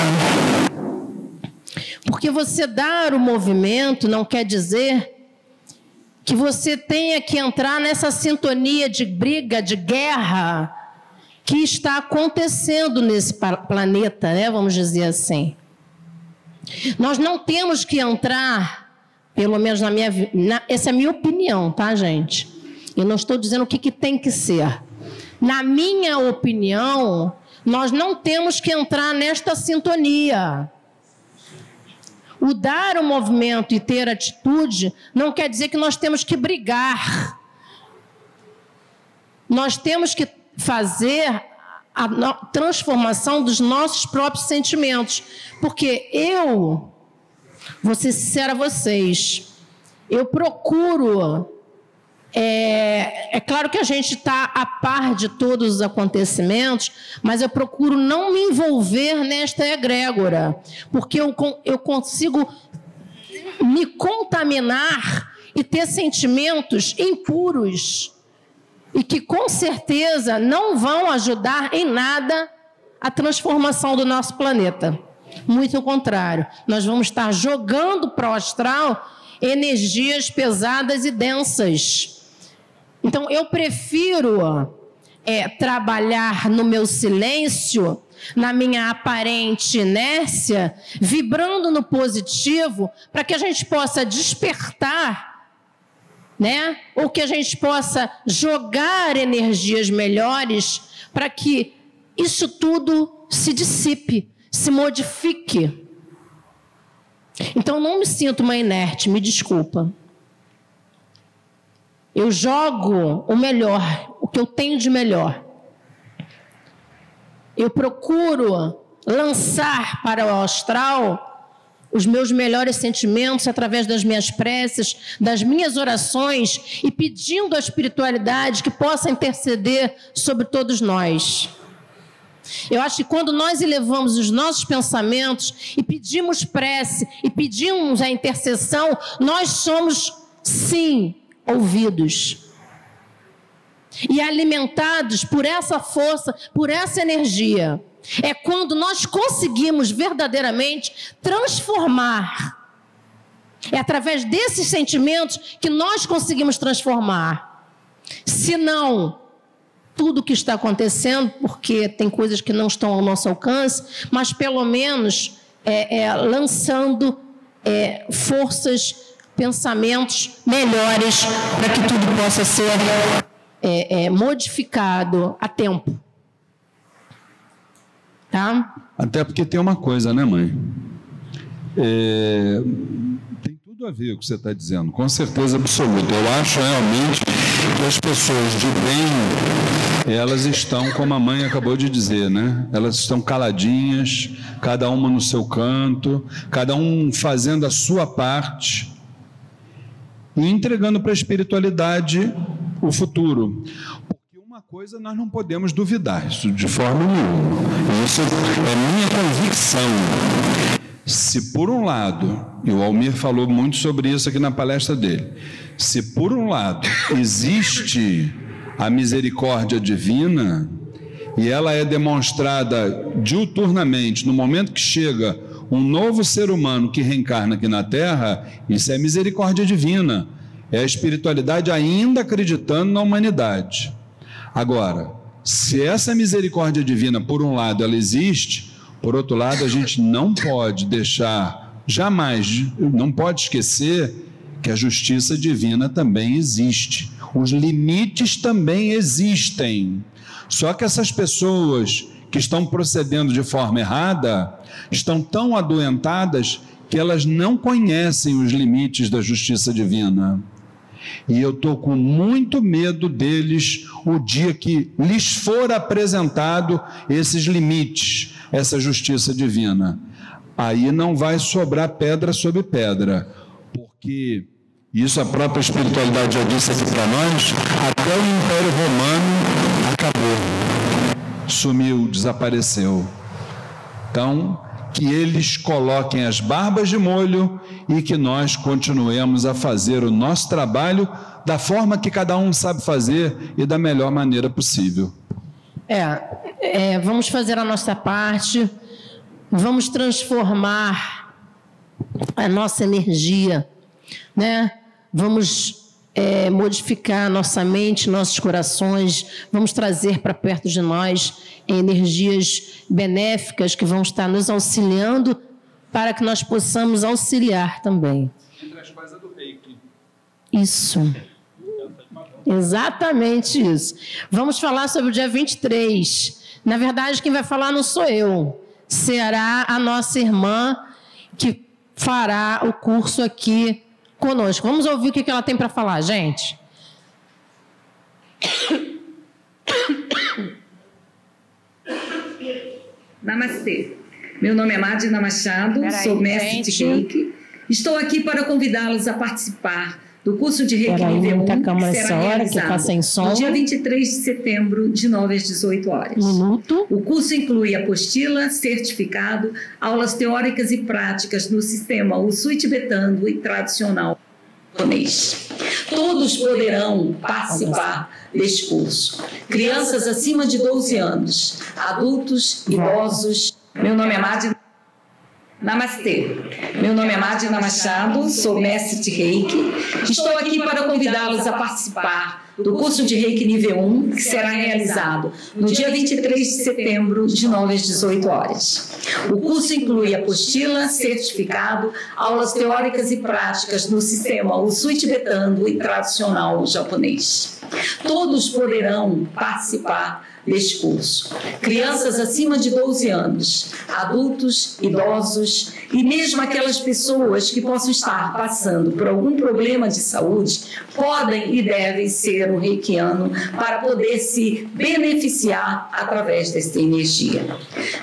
Porque você dar o movimento não quer dizer que você tenha que entrar nessa sintonia de briga, de guerra que está acontecendo nesse planeta, né? Vamos dizer assim. Nós não temos que entrar, pelo menos na minha, na, essa é a minha opinião, tá, gente? Eu não estou dizendo o que, que tem que ser. Na minha opinião, nós não temos que entrar nesta sintonia. O dar o movimento e ter atitude não quer dizer que nós temos que brigar. Nós temos que fazer a transformação dos nossos próprios sentimentos. Porque eu, vou ser sincera a vocês, eu procuro é, é, claro que a gente está a par de todos os acontecimentos, mas eu procuro não me envolver nesta egrégora, porque eu, eu consigo me contaminar e ter sentimentos impuros e que com certeza não vão ajudar em nada a transformação do nosso planeta. Muito ao contrário, nós vamos estar jogando para o astral energias pesadas e densas então, eu prefiro é, trabalhar no meu silêncio, na minha aparente inércia, vibrando no positivo, para que a gente possa despertar, né? Ou que a gente possa jogar energias melhores para que isso tudo se dissipe, se modifique. Então, não me sinto uma inerte, me desculpa. Eu jogo o melhor, o que eu tenho de melhor. Eu procuro lançar para o astral os meus melhores sentimentos através das minhas preces, das minhas orações e pedindo à espiritualidade que possa interceder sobre todos nós. Eu acho que quando nós elevamos os nossos pensamentos e pedimos prece e pedimos a intercessão, nós somos, sim, ouvidos. E alimentados por essa força, por essa energia, é quando nós conseguimos verdadeiramente transformar. É através desses sentimentos que nós conseguimos transformar. Se não, tudo que está acontecendo, porque tem coisas que não estão ao nosso alcance, mas pelo menos é, é, lançando é, forças pensamentos melhores para que tudo possa ser é, é, modificado a tempo. Tá? Até porque tem uma coisa, né, mãe? É, tem tudo a ver com o que você está dizendo, com certeza absoluta. Eu acho realmente que as pessoas de bem, elas estão, como a mãe acabou de dizer, né? Elas estão caladinhas, cada uma no seu canto, cada um fazendo a sua parte e entregando para a espiritualidade o futuro coisa nós não podemos duvidar, isso de forma nenhuma. Isso é minha convicção. Se por um lado, e o Almir falou muito sobre isso aqui na palestra dele, se por um lado existe a misericórdia divina, e ela é demonstrada diuturnamente no momento que chega um novo ser humano que reencarna aqui na Terra, isso é misericórdia divina. É a espiritualidade ainda acreditando na humanidade. Agora, se essa misericórdia divina, por um lado, ela existe, por outro lado, a gente não pode deixar, jamais, não pode esquecer que a justiça divina também existe. Os limites também existem. Só que essas pessoas que estão procedendo de forma errada estão tão adoentadas que elas não conhecem os limites da justiça divina. E eu estou com muito medo deles o dia que lhes for apresentado esses limites, essa justiça divina. Aí não vai sobrar pedra sobre pedra, porque isso a própria espiritualidade já disse aqui para nós, até o Império Romano acabou, sumiu, desapareceu. Então, que eles coloquem as barbas de molho e que nós continuemos a fazer o nosso trabalho da forma que cada um sabe fazer e da melhor maneira possível. É, é vamos fazer a nossa parte, vamos transformar a nossa energia, né? Vamos é, modificar nossa mente, nossos corações, vamos trazer para perto de nós energias benéficas que vão estar nos auxiliando para que nós possamos auxiliar também. Isso. Exatamente isso. Vamos falar sobre o dia 23. Na verdade, quem vai falar não sou eu. Será a nossa irmã que fará o curso aqui conosco. Vamos ouvir o que ela tem para falar, gente. Namastê. Meu nome é Madina Machado, Peraí, sou mestre gente. de reiki. Estou aqui para convidá-los a participar do curso de nível 1, que será hora, que tá sem som. no dia 23 de setembro, de 9 às 18 horas. Minuto. O curso inclui apostila, certificado, aulas teóricas e práticas no sistema Usui tibetano e tradicional japonês. Todos poderão participar deste curso. Crianças acima de 12 anos, adultos, idosos. Meu nome é Madi Namastê. Meu nome é Madina Machado, sou mestre de Reiki. Estou aqui para convidá-los a participar do curso de Reiki nível 1, que será realizado no dia 23 de setembro, de 9 às 18 horas. O curso inclui apostila, certificado, aulas teóricas e práticas no sistema Usui tibetano e tradicional japonês. Todos poderão participar deste curso. Crianças acima de 12 anos, adultos, idosos e mesmo aquelas pessoas que possam estar passando por algum problema de saúde podem e devem ser um reikiano para poder se beneficiar através desta energia.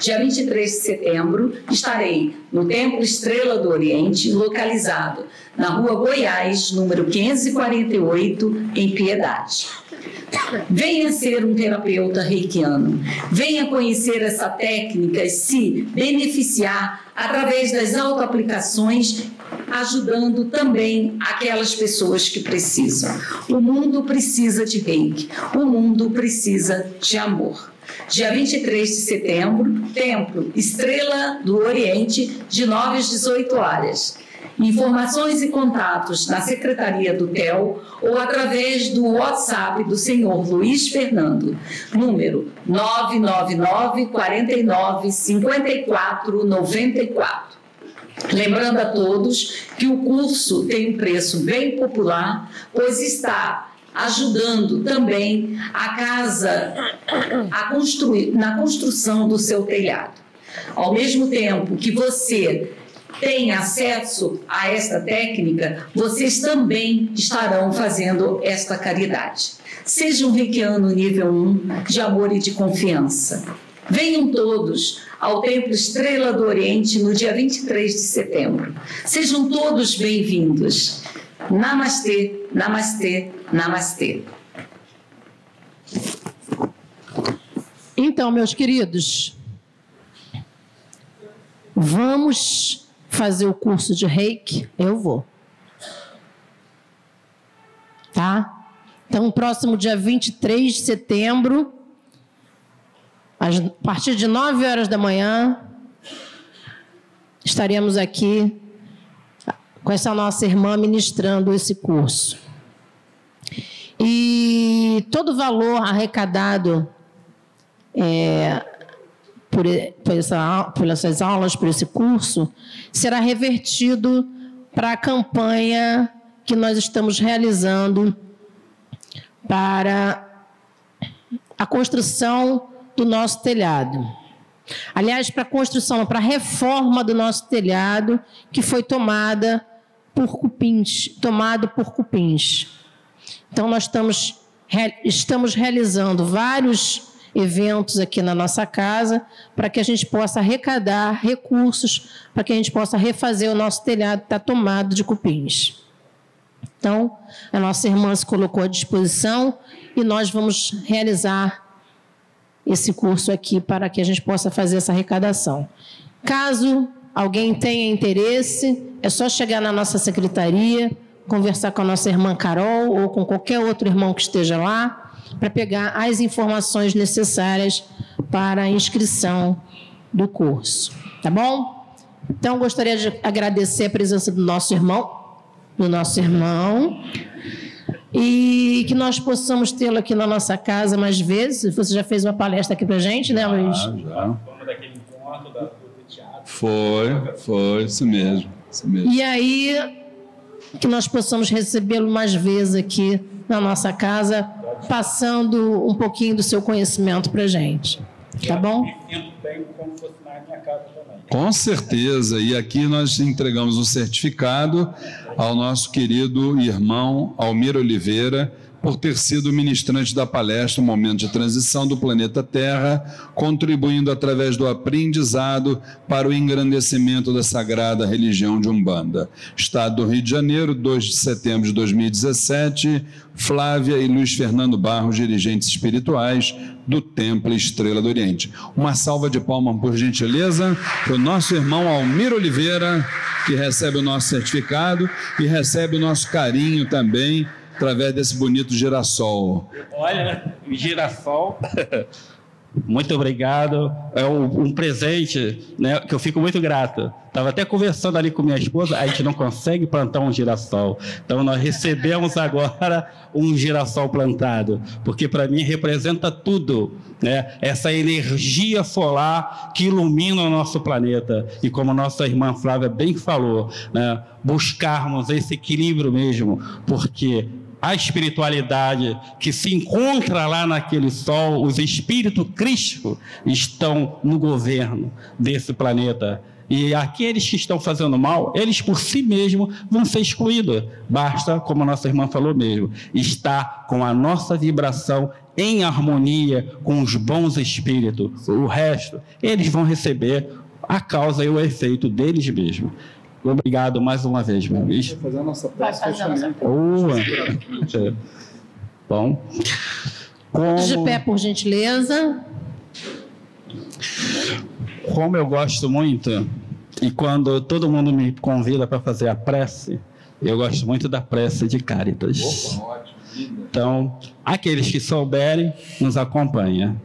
Dia 23 de setembro estarei no Templo Estrela do Oriente, localizado na Rua Goiás, número 548, em Piedade. Venha ser um terapeuta reikiano. Venha conhecer essa técnica e se beneficiar através das autoaplicações, ajudando também aquelas pessoas que precisam. O mundo precisa de reiki. O mundo precisa de amor. Dia 23 de setembro, Templo Estrela do Oriente, de 9 às 18 horas. Informações e contatos na Secretaria do TEL ou através do WhatsApp do senhor Luiz Fernando, número 999 49 54 94. Lembrando a todos que o curso tem um preço bem popular, pois está ajudando também a casa a construir, na construção do seu telhado. Ao mesmo tempo que você tem acesso a esta técnica, vocês também estarão fazendo esta caridade. Seja um reikiano nível 1 de amor e de confiança. Venham todos ao Templo Estrela do Oriente no dia 23 de setembro. Sejam todos bem-vindos. Namastê, namastê, namastê. Então, meus queridos, vamos fazer o curso de reiki? Eu vou. Tá? Então, próximo dia 23 de setembro, a partir de 9 horas da manhã, estaremos aqui com essa nossa irmã ministrando esse curso. E todo o valor arrecadado é, por, por, essa, por essas aulas, por esse curso, será revertido para a campanha que nós estamos realizando para a construção do nosso telhado. Aliás, para a construção, para a reforma do nosso telhado, que foi tomada por cupins, tomado por cupins. Então, nós estamos, estamos realizando vários eventos aqui na nossa casa para que a gente possa arrecadar recursos para que a gente possa refazer o nosso telhado que está tomado de cupins. Então, a nossa irmã se colocou à disposição e nós vamos realizar esse curso aqui para que a gente possa fazer essa arrecadação. Caso alguém tenha interesse, é só chegar na nossa secretaria, conversar com a nossa irmã Carol ou com qualquer outro irmão que esteja lá, para pegar as informações necessárias para a inscrição do curso. Tá bom? Então, gostaria de agradecer a presença do nosso irmão, do nosso irmão, e que nós possamos tê-lo aqui na nossa casa mais vezes. Você já fez uma palestra aqui para gente, né, Luiz? Ah, já. Foi, foi, isso mesmo, isso mesmo. E aí, que nós possamos recebê-lo mais vezes aqui na nossa casa, passando um pouquinho do seu conhecimento para gente. Tá bom? bem como fosse na minha casa também. Com certeza. E aqui nós entregamos o certificado ao nosso querido irmão Almir Oliveira por ter sido ministrante da palestra Momento de Transição do Planeta Terra, contribuindo através do aprendizado para o engrandecimento da sagrada religião de Umbanda. Estado do Rio de Janeiro, 2 de setembro de 2017, Flávia e Luiz Fernando Barros, dirigentes espirituais do Templo Estrela do Oriente. Uma salva de palmas, por gentileza, para o nosso irmão Almir Oliveira, que recebe o nosso certificado e recebe o nosso carinho também através desse bonito girassol. Olha, girassol. Muito obrigado. É um presente né, que eu fico muito grato. Estava até conversando ali com minha esposa, a gente não consegue plantar um girassol. Então nós recebemos agora um girassol plantado, porque para mim representa tudo, né? Essa energia solar que ilumina o nosso planeta. E como nossa irmã Flávia bem falou, né, buscarmos esse equilíbrio mesmo, porque a espiritualidade que se encontra lá naquele sol, os espíritos Cristo estão no governo desse planeta. E aqueles que estão fazendo mal, eles por si mesmos vão ser excluídos. Basta, como a nossa irmã falou mesmo, estar com a nossa vibração em harmonia com os bons espíritos. O resto, eles vão receber a causa e o efeito deles mesmos. Obrigado mais uma vez, meu amigo. Vai fazer a nossa prece Boa. Bom. Como... De pé, por gentileza. Como eu gosto muito, e quando todo mundo me convida para fazer a prece, eu gosto muito da prece de Cáritas. Então, aqueles que souberem, nos acompanha.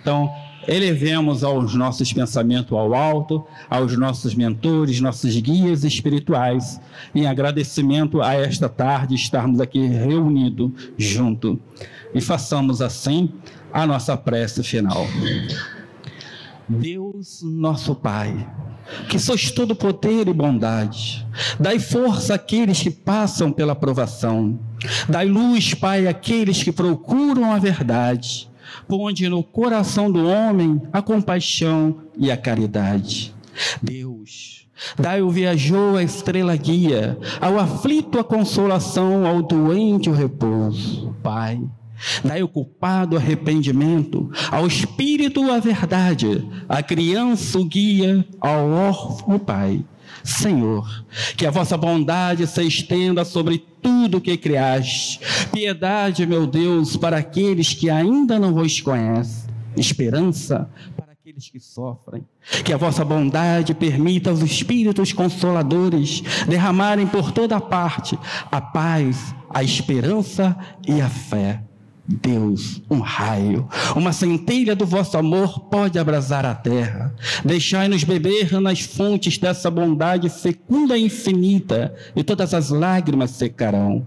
Então, elevemos aos nossos pensamentos ao alto, aos nossos mentores, nossos guias espirituais, em agradecimento a esta tarde estarmos aqui reunidos junto e façamos assim a nossa prece final. Deus, nosso Pai, que sois todo poder e bondade, dai força àqueles que passam pela provação Dai luz, Pai, àqueles que procuram a verdade. Ponde no coração do homem a compaixão e a caridade. Deus, dai o viajou a estrela guia, ao aflito a consolação, ao doente o repouso. Pai, Dai o culpado arrependimento, ao espírito a verdade, à criança o guia, ao órfão o pai. Senhor, que a vossa bondade se estenda sobre tudo que criaste. Piedade, meu Deus, para aqueles que ainda não vos conhecem. Esperança para aqueles que sofrem. Que a vossa bondade permita aos espíritos consoladores derramarem por toda parte a paz, a esperança e a fé Deus, um raio, uma centelha do vosso amor pode abrasar a terra. Deixai-nos beber nas fontes dessa bondade fecunda e infinita, e todas as lágrimas secarão,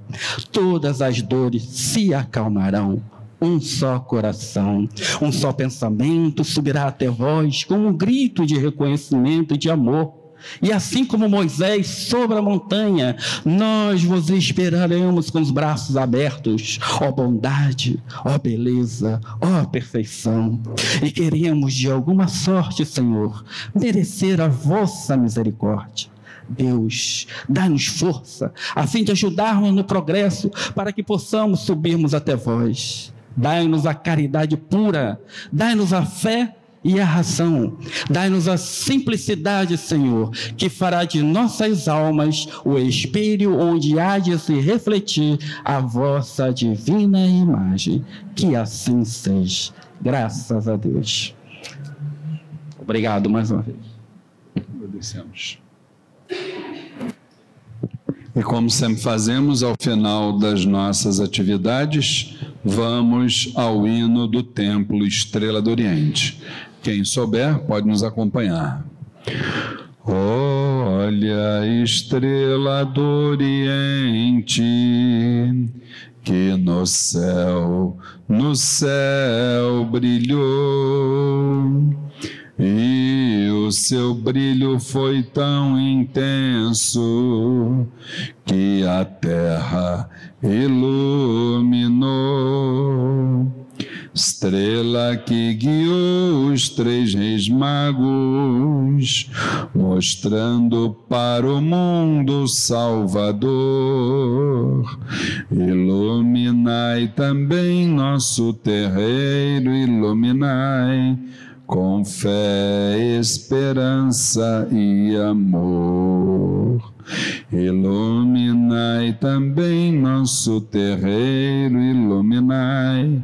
todas as dores se acalmarão. Um só coração, um só pensamento subirá até vós como um grito de reconhecimento e de amor e assim como Moisés sobre a montanha, nós vos esperaremos com os braços abertos, ó bondade, ó beleza, ó perfeição. E queremos de alguma sorte, Senhor, merecer a vossa misericórdia. Deus, dá-nos força, a fim de ajudarmos no progresso, para que possamos subirmos até vós. Dai-nos a caridade pura, dai-nos a fé e a razão. Dai-nos a simplicidade, Senhor, que fará de nossas almas o espelho onde há de se refletir a vossa divina imagem. Que assim seja. Graças a Deus. Obrigado mais uma vez. Agradecemos. E como sempre fazemos, ao final das nossas atividades, vamos ao hino do Templo Estrela do Oriente. Quem souber pode nos acompanhar. Olha a estrela do Oriente que no céu, no céu brilhou. E o seu brilho foi tão intenso que a terra iluminou estrela que guiou os três reis magos, mostrando para o mundo Salvador. Iluminai também nosso terreiro, iluminai com fé, esperança e amor. Iluminai também nosso terreiro, iluminai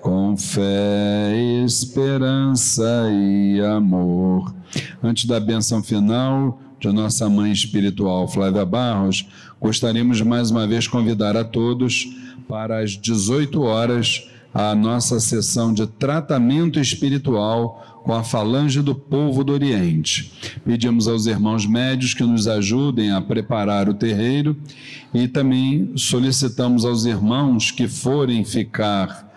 com fé, esperança e amor. Antes da benção final de nossa mãe espiritual Flávia Barros, gostaríamos mais uma vez convidar a todos para as 18 horas a nossa sessão de tratamento espiritual com a falange do povo do Oriente. Pedimos aos irmãos médios que nos ajudem a preparar o terreiro e também solicitamos aos irmãos que forem ficar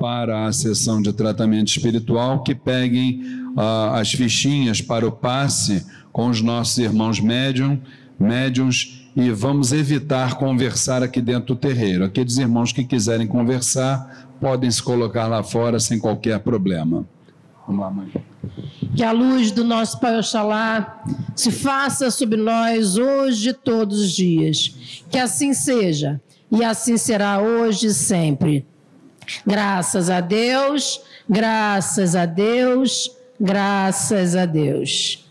para a sessão de tratamento espiritual que peguem uh, as fichinhas para o passe com os nossos irmãos médium, médiums e vamos evitar conversar aqui dentro do terreiro. Aqueles irmãos que quiserem conversar podem se colocar lá fora sem qualquer problema. Vamos lá, mãe. Que a luz do nosso Pai Oxalá se faça sobre nós hoje e todos os dias. Que assim seja, e assim será hoje e sempre. Graças a Deus, graças a Deus, graças a Deus.